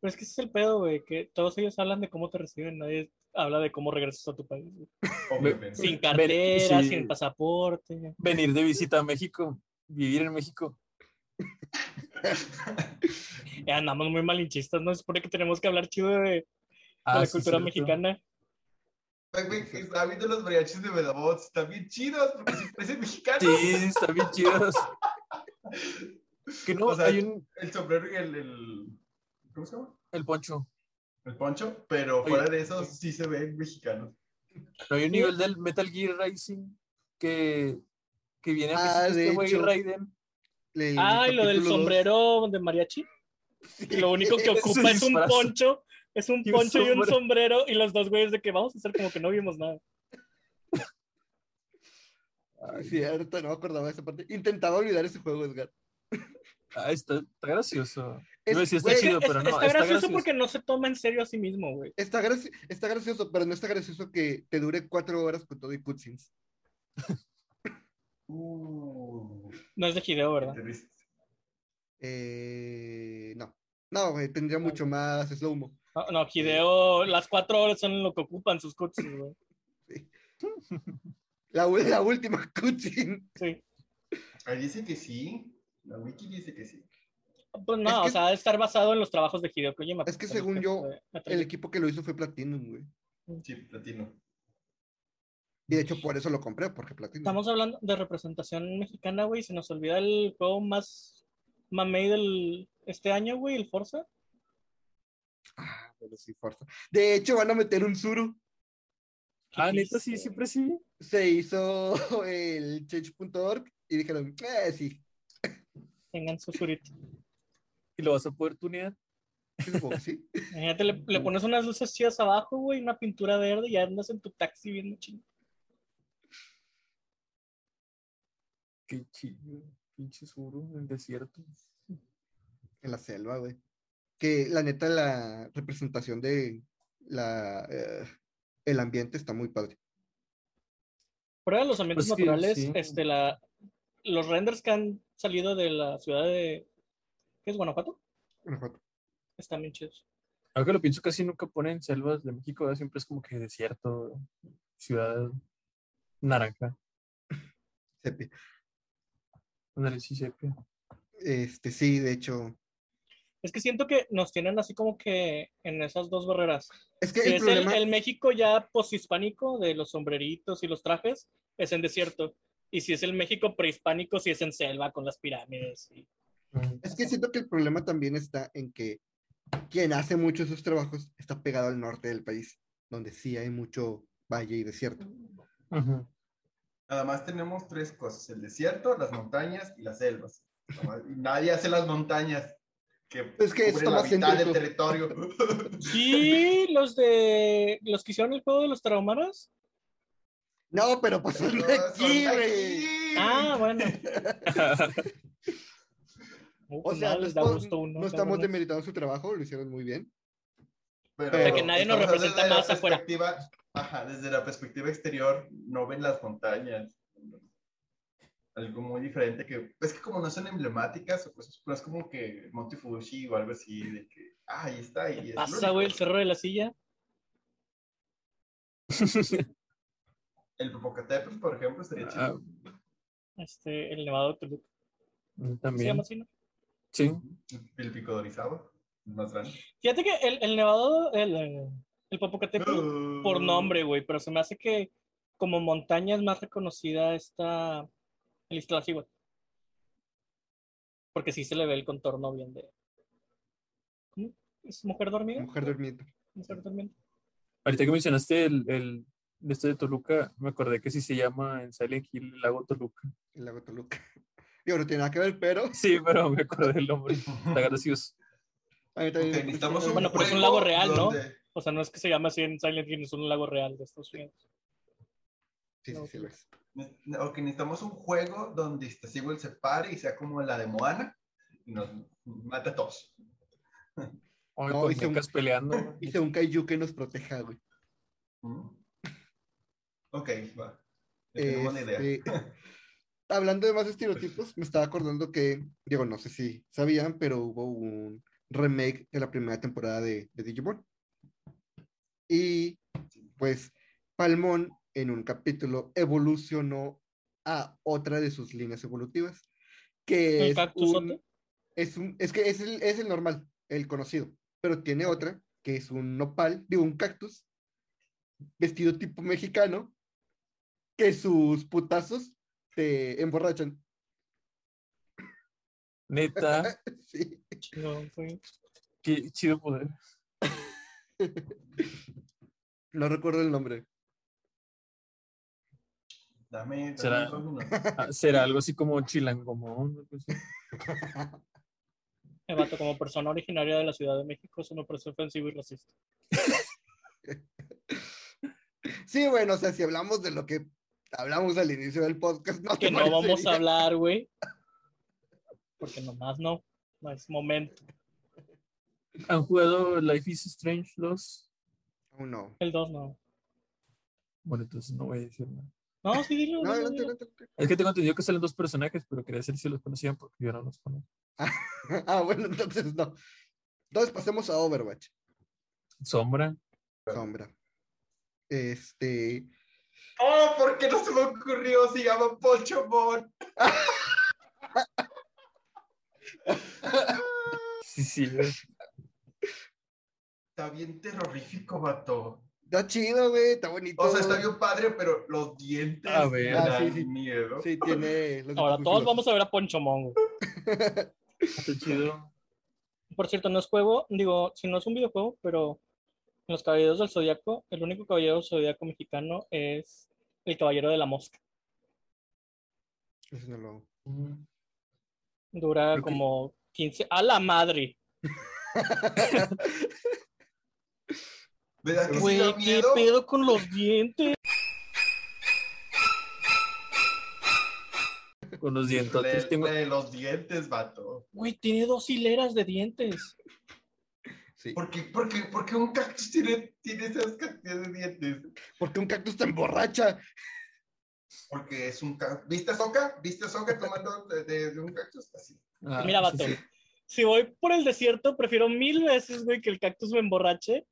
Pero es que ese es el pedo, güey, que todos ellos hablan de cómo te reciben, nadie habla de cómo regresas a tu país. Obviamente. Sin cartera, sí. sin pasaporte. venir de visita a México, vivir en México. Andamos muy malinchistas, ¿no? Se supone que tenemos que hablar chido de, de Ah, la sí, cultura cierto. mexicana. Está viendo los mariachis de Medabots, están bien chidos porque sí parecen mexicanos. Sí, están bien chidos. Que no, O sea, hay un, El sombrero y el, el- ¿Cómo se llama? el poncho. El poncho, pero Oye. fuera de eso sí se ven mexicanos. No hay un nivel del Metal Gear Rising que, que viene a Ah, este de güey. Raiden. Ah, y lo del dos. sombrero de mariachi. Lo único que ocupa es un poncho, es un Y un poncho y un sombrero. y los dos güeyes de que vamos a hacer como que no vimos nada. Ah, Cierto, no me acordaba de esa parte. Intentaba olvidar ese juego, Edgar. Ah, está, está gracioso. Es- a decir, está güey, chido, Es- pero no, está, gracioso porque no se toma en serio a sí mismo, güey. Está, graci- está gracioso, pero no está gracioso que te dure cuatro horas con todo y cutscenes. Uh, No es de Hideo, ¿verdad? Eh, no, no, güey, tendría mucho más slow-mo. No, no, Hideo, las cuatro horas son lo que ocupan sus cutscenes, güey. La, u- la última cutscene. Sí. Ahí dice que sí. La wiki dice que sí. Pues no, Es que- o sea, debe estar basado en los trabajos de Hideo Kojima. Es que según yo, que- El equipo que lo hizo fue Platinum, güey. Sí, platino. Y de hecho por eso lo compré, porque Platinum. Estamos hablando de representación mexicana, güey. Se nos olvida el juego más mamey del este año, güey, el Forza. Ah, pero sí, fuerza. De hecho, van a meter un Zuru. Ah, neta, sí, siempre sí. Se hizo el change.org y dijeron, eh, sí. Tengan su surito. Y lo vas a poder tunear. Sí. Imagínate, le, le pones unas luces chidas abajo, güey, una pintura verde y ya andas en tu taxi viendo ching. Qué chido. Pinche suru en el desierto. En la selva, güey. Que la neta, la representación de la, eh, el ambiente está muy padre. Fuera de los ambientes Pues naturales, sí. este, la, los renders que han salido de la ciudad de. ¿Qué es Guanajuato? Guanajuato. Están bien chidos. Ahora que lo pienso, casi nunca ponen selvas de México, ¿verdad? siempre es como que desierto, ciudad naranja. Sepia. Ándale, sí, sepia. Este, sí, de hecho. Es que siento que nos tienen así como que en esas dos barreras. Es que Si el es problema. el, el México ya poshispánico de los sombreritos y los trajes, es en desierto. Y si es el México prehispánico, si es en selva con las pirámides. y-. Es que siento que el problema también está en que quien hace mucho esos trabajos está pegado al norte del país, donde sí hay mucho valle y desierto. Nada más tenemos tres cosas: el desierto, las montañas y las selvas. Nadie hace las montañas que Es que está la más mitad del territorio. Sí, los de los que hicieron el juego de los traumaras. No, pero pues son de aquí, güey. Ah, bueno. O pues sea, nada, no, les da estamos- gusto uno, no estamos demeritando su trabajo, lo hicieron muy bien. Pero, O sea, que nadie nos representa más afuera. Ajá, desde la perspectiva exterior, no ven las montañas. Algo muy diferente que, es que como no son emblemáticas, pues no es como que Monte Fuji o algo así, de que, ah, ahí está. Y es Pasa, güey, el cerro de la silla. El Popocatépetl, por ejemplo, estaría Ah, chido. Este, el Nevado de Toluca. ¿Se llama También. así, no? Sí. El Pico de Orizaba, más grande. Fíjate que el, el Nevado, el, el, el Popocatépetl, Uh. por nombre, güey, pero se me hace que como montaña es más reconocida esta el Iztaccíhuatl. Porque sí se le ve el contorno bien de... ¿Cómo? ¿Es mujer dormida? Mujer durmiendo. Mujer durmiendo. Ahorita que mencionaste el, el de este de Toluca, me acordé que sí se llama en Silent Hill el lago Toluca. El lago Toluca. Digo, no tiene nada que ver, pero Sí, pero me acordé del nombre. Está gracioso. necesitamos un Bueno, pero es un lago real, ¿no? O sea, no es que se llame así en Silent Hill, es un lago real de Estados Unidos. Sí, sí, No, sí, lo es. Ne- Ok, necesitamos un juego donde este Seagull se pare y sea como la de Moana y nos mate a todos. Ay, No, hice un- mechas peleando. Hice un kaiju que nos proteja, güey. ¿Mm? Ok, va. Tenemos una idea. Este, hablando de más estereotipos, me estaba acordando que, digo, no sé si sabían, pero hubo un remake de la primera temporada de, de Digimon. Y pues Palmón en un capítulo evolucionó a otra de sus líneas evolutivas, que ¿El es un, es un, es que es el, es el normal, el conocido, pero tiene otra que es un nopal, digo, un cactus vestido tipo mexicano, que sus putazos te emborrachan. Neta, Sí. Chingón, güey. qué chido poder. No recuerdo el nombre. Dame, dame ¿Será? Ah, Será algo así como chilangomón. Me vato como persona originaria de la Ciudad de México, eso me parece ofensivo y racista. Sí, bueno, o sea, si hablamos de lo que hablamos al inicio del podcast, no Que no vamos a hablar, güey. Porque nomás no. No es momento. ¿Han jugado Life is Strange 2? Aún no. El 2 no. Bueno, entonces no voy a decir nada. No, sí. No, dilo, adelante, adelante, adelante. Es que tengo entendido que salen dos personajes, pero quería saber si los conocían porque yo no los conozco. Ah, bueno, entonces no. Entonces pasemos a Overwatch. Sombra. Sombra. Este. Oh, ¿por qué no se me ocurrió? Se llama Pochomon. Sí, sí. Está bien terrorífico, vato. Está chido, güey, está bonito. O sea, está bien padre, pero los dientes A ver. Ah, dan sí, sí. miedo. Sí, tiene. los Ahora todos vamos a ver a Poncho Mongo. Está chido. Por cierto, no es juego, digo, si no es un videojuego, pero en los Caballeros del Zodiaco, el único Caballero del Zodiaco mexicano es el Caballero de la Mosca. Eso no lo hago. Mm. Dura Creo que- como 15. ¡A la madre! ¿Verdad que sí Güey, da ¿qué miedo? pedo con los dientes? Con los dientotes. Le- Tengo... le- los dientes, vato. Güey, tiene dos hileras de dientes. Sí. ¿Por qué, por qué- por qué un cactus tiene, tiene esas cantidades de dientes? Porque un cactus te emborracha. Porque es un cactus. ¿Viste a Soca? ¿Viste a Soca tomando de, de- de un cactus? Así. Ah, Mira, sí, vato. sí. Si voy por el desierto, prefiero mil veces, güey, que el cactus me emborrache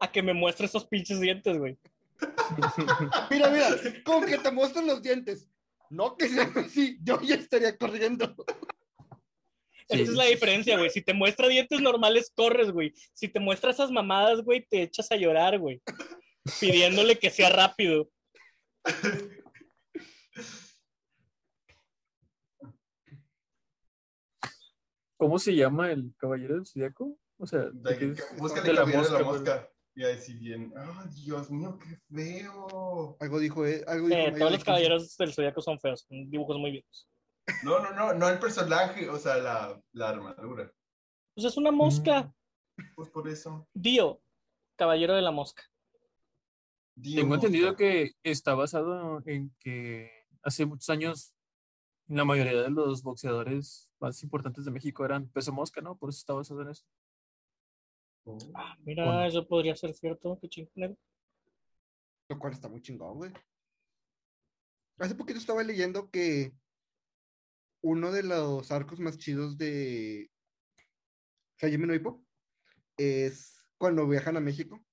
a que me muestre esos pinches dientes, güey. Mira, mira, con que te muestren los dientes. No que sean así, yo ya estaría corriendo. Sí, Esa es la diferencia, güey. Si te muestra dientes normales, corres, güey. Si te muestra esas mamadas, güey, te echas a llorar, güey. Pidiéndole que sea rápido. ¿Cómo se llama el caballero del zodiaco? O sea, ¿de De- que-? Busca de el la caballero de la mosca, mosca. Y ahí sí bien. ¡Ay, Dios mío, qué feo! Algo dijo, eh, algo dijo Eh, todos los caballeros del zodiaco son feos, son dibujos muy viejos. No, no, no, no el personaje, o sea, la, la armadura. Pues es una mosca. Pues por eso. Dio, caballero de la mosca. Dio Tengo entendido que está basado en que hace muchos años la mayoría de los boxeadores más importantes de México eran peso mosca, ¿no? Por eso está basado en eso. Ah, mira, Bueno. eso podría ser cierto. Qué chingón. Lo cual está muy chingón, güey. Hace poquito estaba leyendo que uno de los arcos más chidos de Hajime no Ippo es cuando viajan a México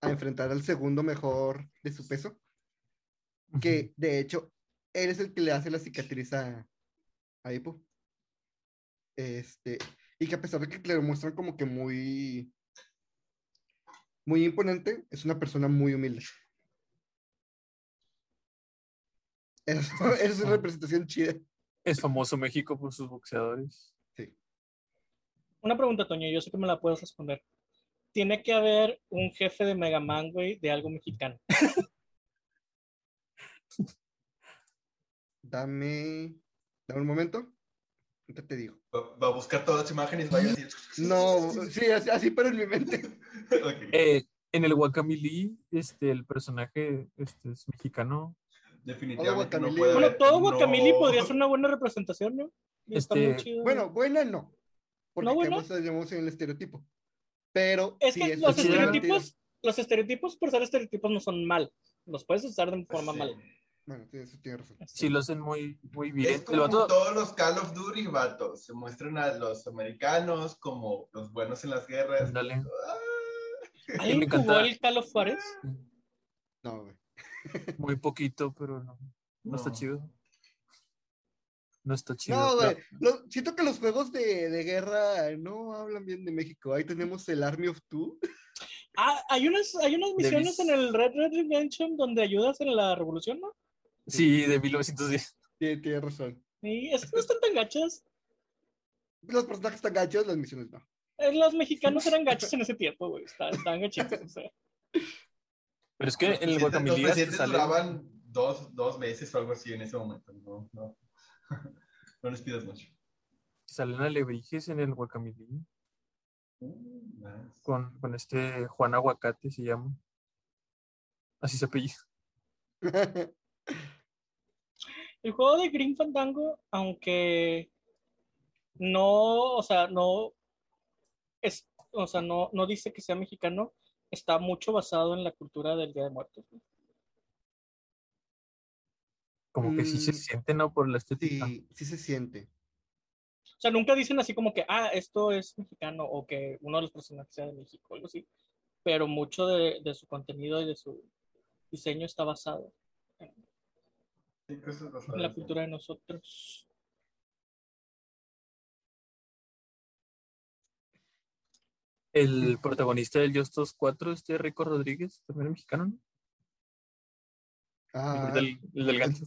a enfrentar al segundo mejor de su peso, que de hecho él es el que le hace la cicatriz a, a. Este, y que a pesar de que le muestran como que muy muy imponente, es una persona muy humilde. Es, es una representación chida. Es famoso México por sus boxeadores. Una pregunta, Toño, yo sé que me la puedes responder. Tiene que haber un jefe de Mega Man, güey, de algo mexicano. Dame, dame un momento. Ahorita te digo. Va, va a buscar todas las imágenes, vaya a decir. No, sí, así, así pero en mi mente. Ok. Eh, En el Guacamili, este, el personaje este, es mexicano. Definitivamente no Guacamole. puede Bueno, todo no- Guacamili podría ser una buena representación, ¿no? Está Este, muy chido. Bueno, buena no. Porque ¿No caemos digamos, en el estereotipo. Pero es sí que es los estereotipos, los estereotipos por ser estereotipos no son mal. Los puedes usar de forma Sí. mal. Bueno, eso tiene razón. Sí, lo hacen muy, muy bien. Es como vato- todos los Call of Duty, vato. Se muestran a los americanos como los buenos en las guerras. Ándale. Ah. ¿Alguien me jugó el Call of Juárez? No, güey. Muy poquito, pero no, no, está chido. No está chido. No, pero- güey. Lo- siento que los juegos de, de guerra no hablan bien de México. Ahí tenemos el Army of Two. Ah, hay unas, hay unas misiones en el Red Red Redemption donde ayudas en la revolución, ¿no? Sí, de 1910. Sí, tiene razón. Y es que no están tan gachas. Los personajes están gachos, las misiones no. Eh, Los mexicanos eran gachos en ese tiempo, güey. Estaban, estaban gachitos. o sea. Pero es que Los en el hasta presidentes sale- duraban dos, dos meses o algo así en ese momento. No, no. no les pidas mucho. salen alebrijes en el Guacamili. Mm, nice. Con, con este Juan Aguacate se llama. Así se apellida. El juego de Green Fandango, aunque no, o sea, no es, o sea, no, no dice que sea mexicano, está mucho basado en la cultura del Día de Muertos. ¿no? Como que sí se Mm. siente, ¿no? Por la estética. Sí, sí se siente. O sea, nunca dicen así como que, ah, esto es mexicano o que uno de los personajes sea de México, algo así. Pero mucho de, de su contenido y de su diseño está basado Sí, la cultura de nosotros. El protagonista del Justos 4, este Rico Rodríguez, también es mexicano, ¿no? Ah, el, del, el del gancho.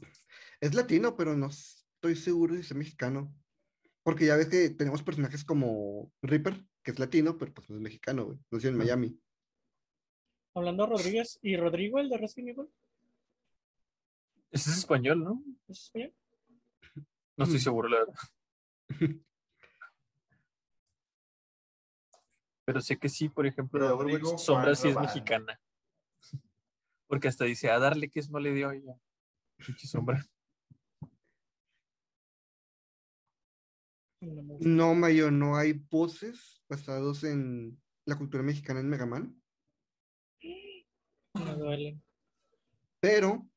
es latino, pero no estoy seguro si es mexicano. Porque ya ves que tenemos personajes como Reaper, que es latino, pero pues no es mexicano, güey. Nació en Miami. Hablando de Rodríguez y Rodrigo, el de Resident Evil, Ese es español, ¿no? ¿es español? No estoy Mm. seguro, la verdad. Pero sé que sí, por ejemplo, Rodrigo Sombra sí es mexicana. Porque hasta dice, a darle que es no le dio ella. Pinche Sombra. No. No, Mayo, no hay poses basados en la cultura mexicana en Mega Man, Me duele. pero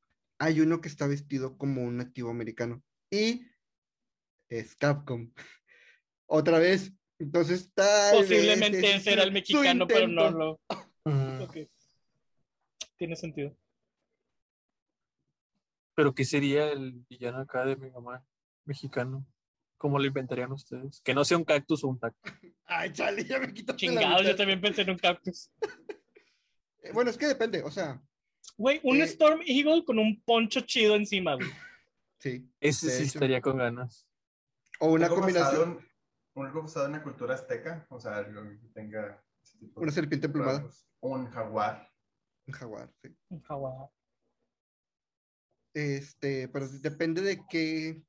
hay uno que está vestido como un nativo americano y es Capcom. Otra vez, entonces tal vez Posiblemente ese será el mexicano, pero no lo. Ok. Tiene sentido. Pero ¿qué sería el villano acá de Mega Man mexicano? ¿Cómo lo inventarían ustedes? Que no sea un cactus o un taco. Ay, chale, ya me quitaste la Chingados, yo también pensé en un cactus. Eh, Bueno, es que depende, o sea, Güey, un Eh. Storm Eagle con un poncho chido encima, güey. sí. Ese sí hecho. estaría con ganas. O una algo basado, combinación, en, algo basado en la cultura azteca, o sea, algo que tenga ese tipo de una serpiente rasgos. Un jaguar. un jaguar, sí. Un jaguar. Este, pero depende de qué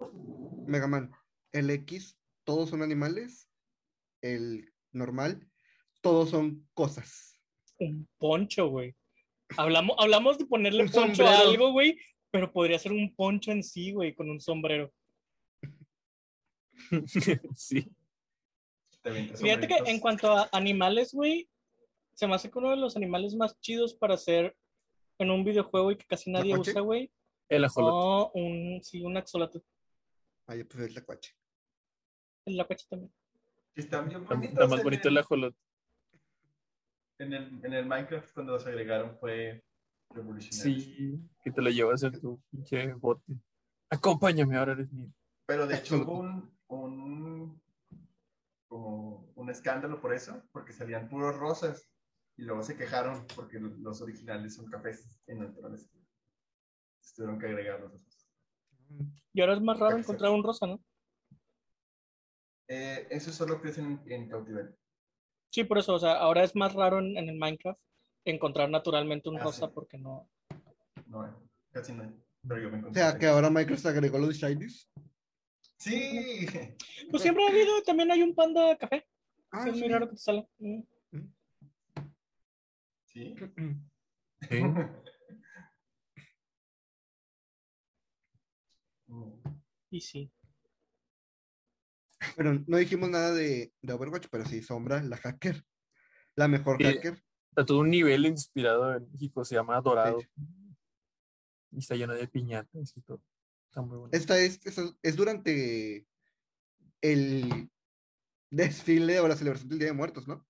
Mega Man. El X, todos son animales. El normal, todos son cosas. Un poncho, güey. Hablamos, hablamos de ponerle Un poncho a algo, güey, pero podría ser un poncho en sí, güey, con un sombrero. sí. Fíjate que en cuanto a animales, güey, se me hace que uno de los animales más chidos para hacer en un videojuego y que casi nadie usa, güey. El ajolote. No, un, sí, un axolotl. Ah, yo prefiero el tacuache. El lacuache también. Están bien Está, bonitos. está más bonito el ajolote. En el, en el Minecraft, cuando los agregaron, fue revolucionario. Sí, que te lo llevas en tu pinche bote. Acompáñame, ahora eres mío. Pero de hecho hubo un, un, como un escándalo por eso, porque salían puros rosas. Y luego se quejaron porque los originales son cafés en naturaleza. Entonces Tuvieron que agregar los rosas. Y ahora es más raro encontrar un rosa, ¿no? Eh, eso solo crece en, en cautiverio. Sí, por eso, o sea, ahora es más raro en, en el Minecraft encontrar naturalmente un Ah, rosa sí. porque no. No, eh, casi no. hay. Pero yo me O sea, que ahora Microsoft agregó los shinies. Sí. Pues siempre ha habido, también hay un panda café. Ah, es muy raro que te salga. Mm. ¿Sí? Sí. Mm. Y sí. Pero no dijimos nada de, de Overwatch, pero sí, Sombra, la hacker. La mejor Sí. hacker. Está todo un nivel inspirado en México, se llama Dorado. Y está lleno de piñatas y todo. Está muy bueno. Esta es, es, es durante el desfile o la celebración del Día de Muertos, ¿no?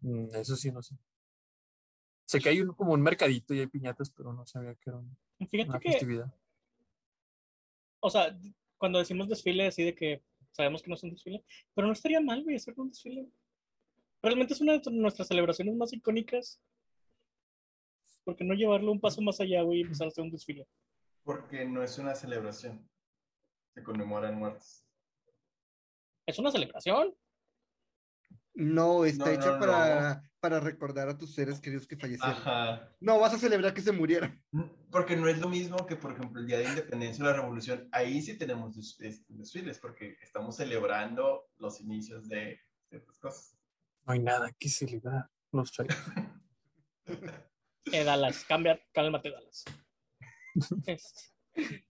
Mm, Eso sí, no sé. Sé que hay un, como un mercadito y hay piñatas, pero no sabía que era un- Fíjate una que, festividad. o sea, cuando decimos desfile, así de que sabemos que no es un desfile, pero no estaría mal, güey, hacer un desfile. Realmente es una de nuestras celebraciones más icónicas. ¿Por qué no llevarlo un paso más allá, güey, y empezar a hacer un desfile? Porque no es una celebración. Se conmemoran muertos. Es una celebración. No, está No, hecha no, para, para recordar a tus seres queridos que fallecieron. Ajá. No, vas a celebrar que se murieron. Porque no es lo mismo que, por ejemplo, el Día de Independencia o la Revolución. Ahí sí tenemos des- des- desfiles, porque estamos celebrando los inicios de ciertas cosas. No hay nada que celebrar. Los chavos. Eh, Dallas, cambia, cálmate, Dallas. Este,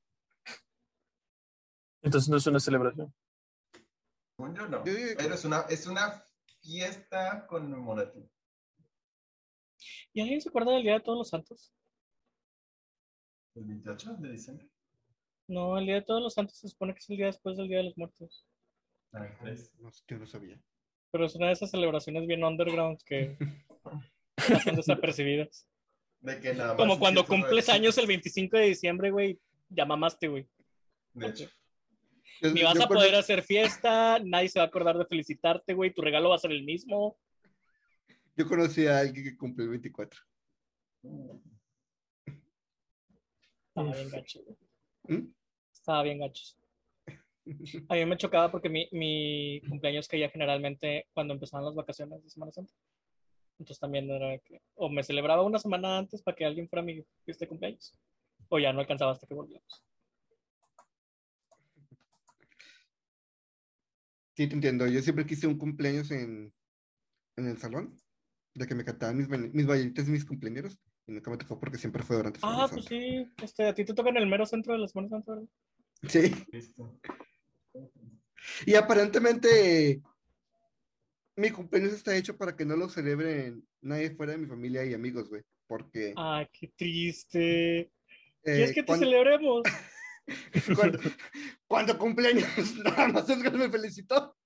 Entonces no es una celebración. Yo, no. Pero es una, es una fiesta conmemorativa. ¿Y alguien se acuerda del Día de Todos los Santos? El 28 de diciembre. No, el Día de Todos los Santos se supone que es el día después del Día de los Muertos. Ah. No, yo no sabía. Pero es una de esas celebraciones bien underground que pasan desapercibidas. De que nada más Como cuando cumples años el 25 de diciembre, güey, ya mamaste, güey. De hecho. Ni vas yo a poder hacer fiesta, nadie se va a acordar de felicitarte, güey, tu regalo va a ser el mismo. Yo conocí a alguien que cumple el 24. Estaba bien gacho. ¿Mm? Estaba bien gacho. A mí me chocaba porque mi, mi cumpleaños caía generalmente cuando empezaban las vacaciones de Semana Santa. Entonces también era que o me celebraba una semana antes para que alguien fuera mi fiesta de cumpleaños, o ya no alcanzaba hasta que volvíamos. Sí, te entiendo. Yo siempre quise un cumpleaños en, en el salón, de que me cantaban mis, mis bailaritas y mis cumpleaños, y nunca me tocó porque siempre fue durante Ah, pues sí, este, a ti te toca en el mero centro de la Semana Santa, ¿verdad? Sí. Listo. Y aparentemente mi cumpleaños está hecho para que no lo celebren nadie fuera de mi familia y amigos, güey. Porque Ay, qué triste. eh, ¿Quieres que te cuando, celebremos? cuando, cuando cumpleaños nada más Edgar me felicitó.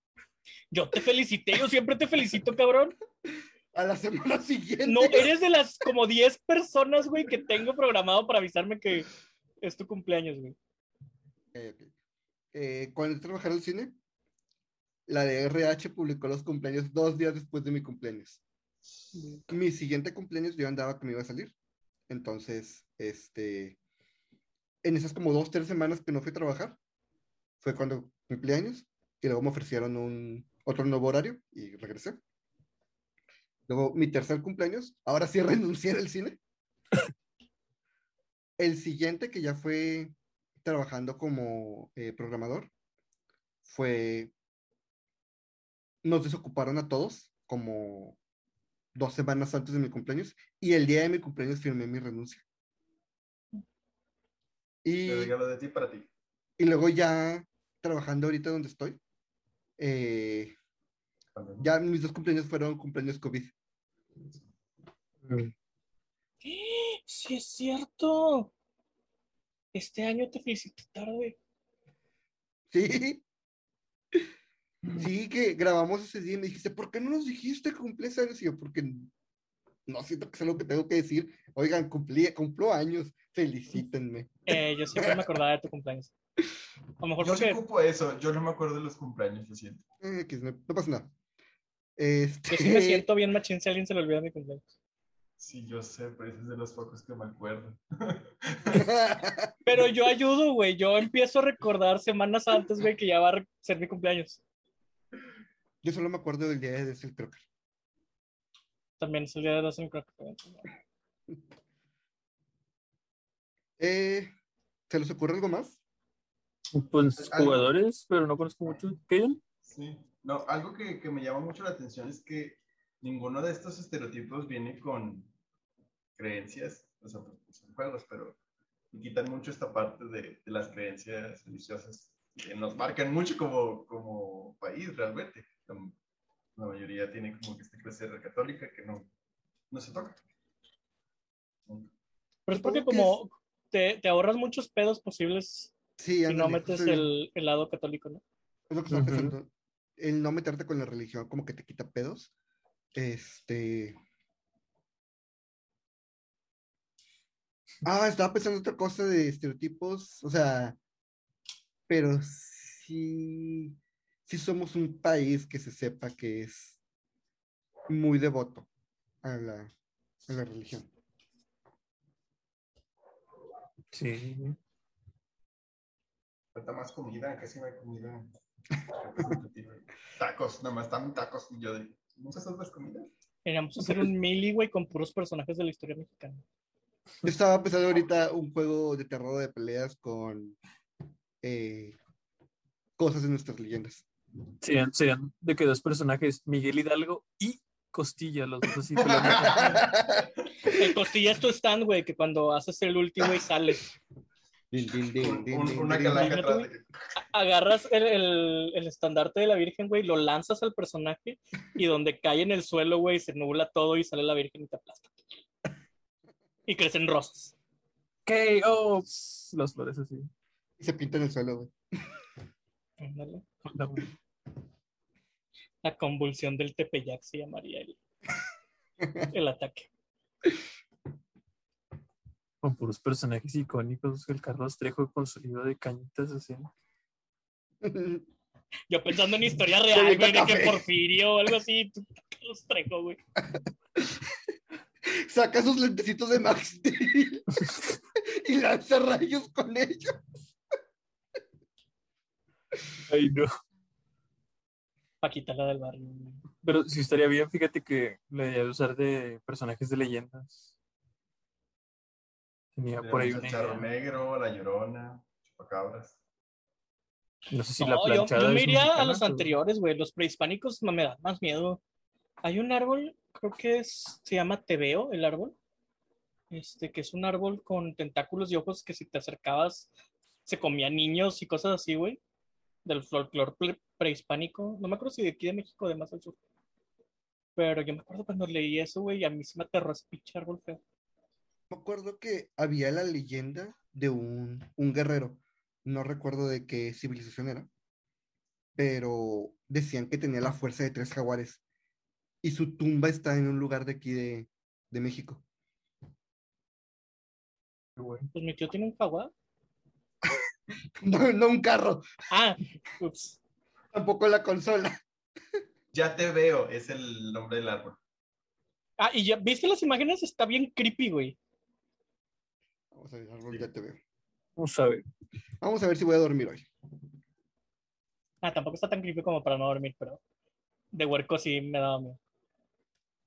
Yo te felicité, yo siempre te felicito, cabrón. A la semana siguiente. No, eres de las como 10 personas, güey, que tengo programado para avisarme que es tu cumpleaños, güey. Ok. Eh, cuando trabajaba en el cine, la de RH publicó los cumpleaños dos días después de mi cumpleaños. Mi siguiente cumpleaños yo andaba que me iba a salir. Entonces, este, en esas como dos, tres semanas que no fui a trabajar, fue cuando cumpleaños y luego me ofrecieron un otro nuevo horario y regresé. Luego mi tercer cumpleaños, ahora sí renuncié al cine. El siguiente que ya fue trabajando como eh, programador fue nos desocuparon a todos como dos semanas antes de mi cumpleaños y el día de mi cumpleaños firmé mi renuncia. Y, regalo de ti para ti. y luego ya trabajando ahorita donde estoy, eh, ya mis dos cumpleaños fueron cumpleaños COVID. Sí, es cierto. Este año te felicité tarde. Sí. Sí, que grabamos ese día y me dijiste, ¿por qué no nos dijiste que cumplías años? Y yo, porque no siento que es algo que tengo que decir. Oigan, cumplí, cumplo años, felicítenme. Eh, yo siempre me acordaba de tu cumpleaños. A lo mejor Yo sí porque ocupo eso. Yo no me acuerdo de los cumpleaños, lo siento. Eh, no pasa nada. Este, yo sí me siento bien machín si alguien se le olvida mi cumpleaños. Sí, yo sé, pero ese es de los pocos que me acuerdo. Pero yo ayudo, güey. Yo empiezo a recordar semanas antes, güey, que ya va a ser mi cumpleaños. Yo solo me acuerdo del día de Desel Crocker. También es el día de creo que- Eh, ¿Se les ocurre algo más? Pues Algo. jugadores, pero no conozco mucho. ¿Qué? John? Sí. No, algo que, que me llama mucho la atención es que ninguno de estos estereotipos viene con creencias, o sea, pues, son juegos, pero quitan mucho esta parte de, de las creencias religiosas que nos marcan mucho como, como país realmente. La, la mayoría tiene como que esta clase católica que no, no se toca. Pero es porque como te, te ahorras muchos pedos posibles Sí, si no metes el, el lado católico, ¿no? Es lo que estaba Ujú. El no meterte con la religión como que te quita pedos. Este. Ah, estaba pensando otra cosa de estereotipos. O sea, pero sí, sí somos un país que se sepa que es muy devoto a la, a la religión. Sí. Falta más comida, casi no hay comida. Tacos, nada más están tacos. Y yo de, ¿muchas otras comidas? Queríamos hacer un mili, güey, con puros personajes de la historia mexicana. Yo estaba pensando ahorita un juego de terror de peleas con eh, cosas de nuestras leyendas. Serían, serían de que dos personajes, Miguel Hidalgo y Costilla, los dos así. El costilla es tu stand, güey, que cuando haces el último y sales, Din, din, din, Un- din, un- din, una din. calaca atrás de agarras el, el, el estandarte de la Virgen, güey, lo lanzas al personaje y donde cae en el suelo, güey, se nubla todo y sale la Virgen y te aplasta. Y crecen rosas. ¿Qué? Oh, las flores así. Y se pinta en el suelo, güey. Ándale. La- La convulsión del Tepeyac se llamaría el, el ataque. Con puros personajes icónicos, el Carlos Trejo con su libro de cañitas así. Yo pensando en historia real, güey, de que. Porfirio o algo así, tú- los trejo, güey. Saca sus lentecitos de Max Steel y lanza rayos con ellos. Ay, no. Paquita la del barrio. güey. Pero sí estaría bien, fíjate que le debería de usar de personajes de leyendas. Tenía por ahí el Charro idea. Negro, La Llorona, Chupacabras. No sé si No, la yo, planchada yo me es iría a los pero- anteriores, güey. Los prehispánicos no me dan más miedo. Hay un árbol, creo que es, se llama Tebeo, el árbol. Este, que es un árbol con tentáculos y ojos que si te acercabas se comía niños y cosas así, güey. Del folclore pre- prehispánico. No me acuerdo si de aquí de México o de más al sur. Pero yo me acuerdo cuando leí eso, güey, y a mí se me aterró ese pinche árbol feo. Me acuerdo que había la leyenda de un, un guerrero. No recuerdo de qué civilización era. Pero decían que tenía la fuerza de tres jaguares. Y su tumba está en un lugar de aquí de, de México. Pues mi tío tiene un jaguar. No, no un carro, Ah, ups. tampoco la consola. Ya te veo, es el nombre del árbol. Ah, y ya, ¿viste las imágenes? Está bien creepy, güey. Vamos a ver, árbol, ya te veo. Vamos a ver. Vamos a ver si voy a dormir hoy. Ah, tampoco está tan creepy como para no dormir, pero de huerco sí me daba miedo.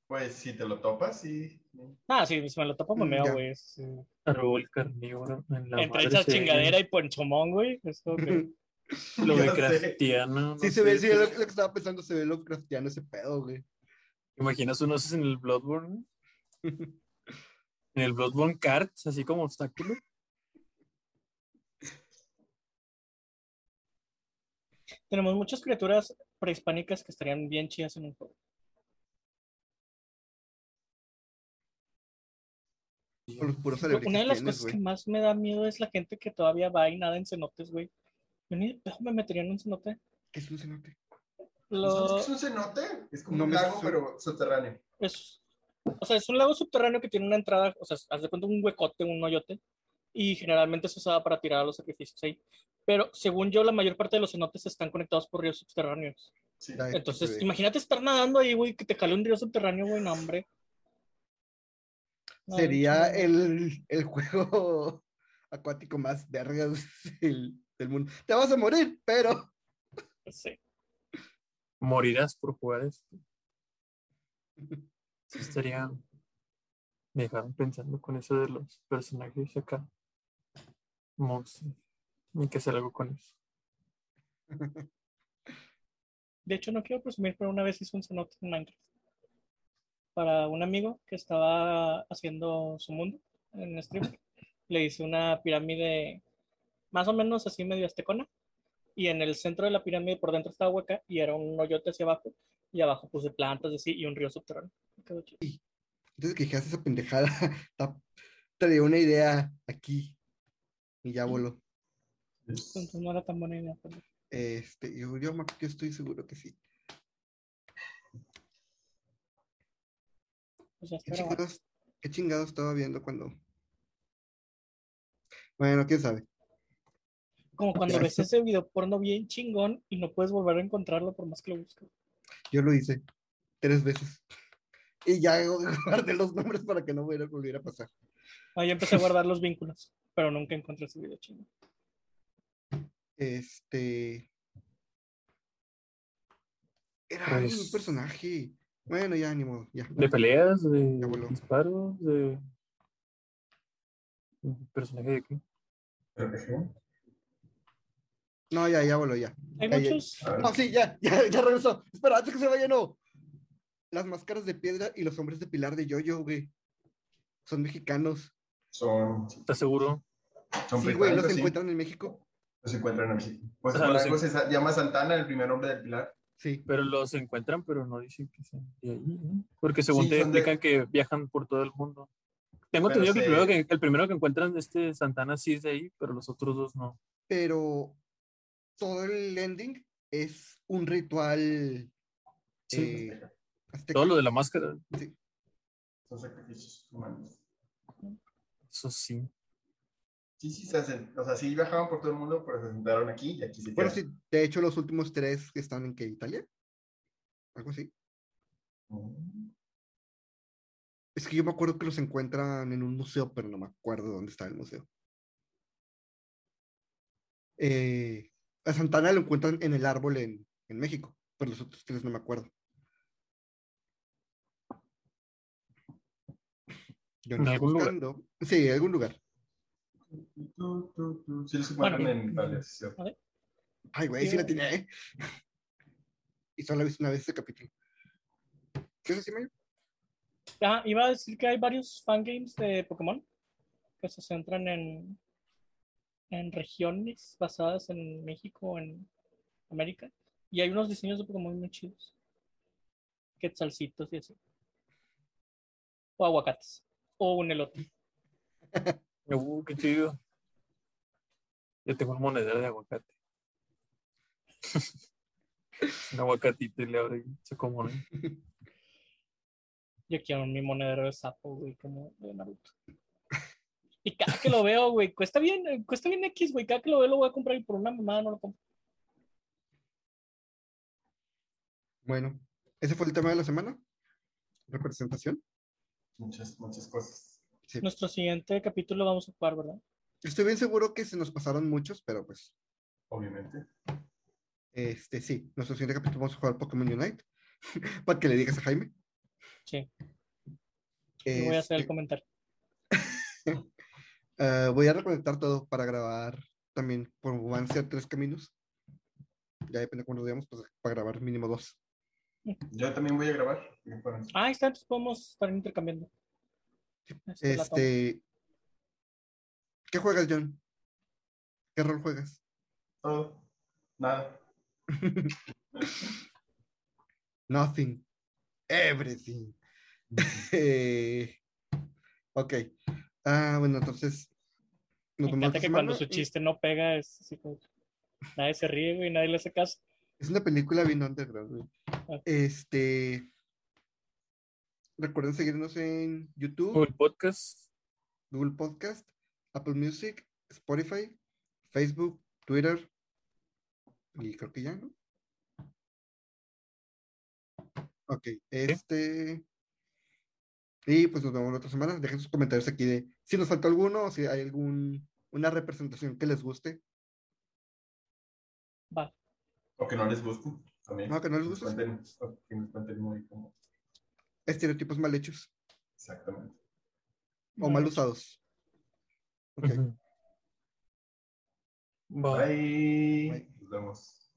Pues si te lo topas, sí. Ah, sí, si me lo topo me Mm, meo, ya. güey. Árbol carnívoro. En la Entre madre esa ve chingadera y ponchomón, güey. Es como que- Lo de. Craftiano. Sí, se ve, sí, lo, lo que estaba pensando, se ve lo cristiano ese pedo, güey. ¿Imaginas unos en el Bloodborne? en el Bloodborne Cards, así como obstáculo. Tenemos muchas criaturas prehispánicas que estarían bien chidas en un juego. Una de las tienes, cosas que más me da miedo es la gente que todavía va y nada en cenotes, güey. Yo ni me metería en un cenote. ¿Qué es un cenote? Lo- ¿Es un cenote? Es como No un me lago, pero subterráneo. es, o sea, es un lago subterráneo que tiene una entrada, o sea, haz de cuenta un huecote, un hoyote, y generalmente se usaba para tirar a los sacrificios ahí. Pero según yo, la mayor parte de los cenotes están conectados por ríos subterráneos. Sí. Entonces, imagínate estar nadando ahí, güey, que te jale un río subterráneo, güey, no, hombre. No, Sería el, el juego acuático más vergas del, del mundo. Te vas a morir, pero Sí. Morirás por jugar esto. Sí, estaría. Me dejaron pensando con eso de los personajes acá. Monstruos. Hay que hacer algo con eso. De hecho, no quiero presumir, pero una vez hice un cenote en Minecraft. para un amigo que estaba haciendo su mundo en stream. Le hice una pirámide más o menos así medio aztecona. Y en el centro de la pirámide por dentro estaba hueca y era un hoyote hacia abajo. Y abajo puse plantas así y un río subterráneo. Entonces que dijiste esa pendejada, ta- traía una idea aquí y ya voló. Entonces no era tan buena idea. pero- Este, yo, yo, yo estoy seguro que sí. Pues ¿Qué chingados, qué chingados estaba viendo cuando? Bueno, quién sabe. Como cuando ves ese video porno bien chingón y no puedes volver a encontrarlo por más que lo busques. Yo lo hice tres veces. Y ya guardé los nombres para que no volviera volviera a pasar. Ahí empecé a guardar los vínculos, pero nunca encontré ese video chingón. Este. Era Pues- un personaje. Bueno, ya, ni modo, ya. De peleas, de disparos, de. ¿Personaje de qué? No, ya, ya voló, ya. Hay Ya, muchos. Ah, sí, ya, ya, ya regresó. Espera, antes que se vaya, no. Las máscaras de piedra y los hombres de pilar de Yoyo, güey. Son mexicanos. Son, ¿Estás seguro? son Sí, güey, los sí. encuentran en México. Los encuentran en México. Pues los algo se llama Santana, el primer hombre del pilar. Sí. Pero los encuentran, pero no dicen que sean de ahí, ¿no? Porque según Sí, te de- explican que viajan por todo el mundo. Tengo Pero entendido que, el primero que el primero que encuentran este Santana sí es de ahí, pero los otros dos no. Pero todo el ending es un ritual Sí. eh, azteca. Todo lo de la máscara, Son sacrificios humanos. eso sí. Sí, sí, se hacen. O sea, sí viajaban por todo el mundo, pero se sentaron aquí y aquí se Bueno, quedan. sí, de hecho, los últimos tres que están en que Italia. Algo así. Mm. Es que yo me acuerdo que los encuentran en un museo, pero no me acuerdo dónde está el museo. Eh, a Santana lo encuentran en el árbol en, en México, pero los otros tres no me acuerdo. Yo ¿En algún lugar? buscando. Sí, en algún lugar. Tú, tú, tú. Sí, Bueno, en cierto. Ay, güey, sí la tiene. ¿eh? Y solo he visto una vez ese capítulo. ¿Qué es? Ah, iba a decir que hay varios fangames de Pokémon que se centran en, en regiones basadas en México o en América. Y hay unos diseños de Pokémon muy chidos. Quetzalcitos y así. O aguacates. O un elote. Uh, qué chido. Yo tengo un monedero de aguacate. un aguacatito y le abre se come. Yo quiero mi monedero de sapo, güey, como de Naruto. Y cada que lo veo, güey, cuesta bien, eh, cuesta bien X, güey. Cada que lo veo lo voy a comprar y por una mamada no lo compro. Bueno, ese fue el tema de la semana. Representación. Muchas, muchas cosas. Sí. Nuestro siguiente capítulo vamos a jugar, ¿verdad? Estoy bien seguro que se nos pasaron muchos, pero pues, Obviamente. este sí, nuestro siguiente capítulo vamos a jugar Pokémon Unite. Para que le digas a Jaime. Sí. Voy a hacer el Este, comentario. ah, voy a reconectar todo para grabar también. Por, van a ser tres caminos. Ya depende de cuándo veamos, pues para grabar mínimo dos. Yo también voy a grabar. Ah, ahí está, entonces podemos estar intercambiando. Este. Este. ¿Qué juegas, John? ¿Qué rol juegas? todo. Nada. Nothing. Everything. Ok. Ah, bueno, entonces. Me encanta que cuando su y- chiste no pega, es así como. Nadie se ríe, güey, nadie le hace caso. Es una película bien underground, güey. Ah. Este. Recuerden seguirnos en YouTube, el podcast. Google Podcast, Apple Music, Spotify, Facebook, Twitter. Y creo que ya, ¿no? Ok, este. Y pues nos vemos la otra semana. Dejen sus comentarios aquí de si nos falta alguno o si hay algún una representación que les guste. Va. O que no les guste. También. No, que no les guste. que nos cuenten muy como. Estereotipos mal hechos Exactamente. o mal usados. Ok. Bye. Bye. Nos vemos.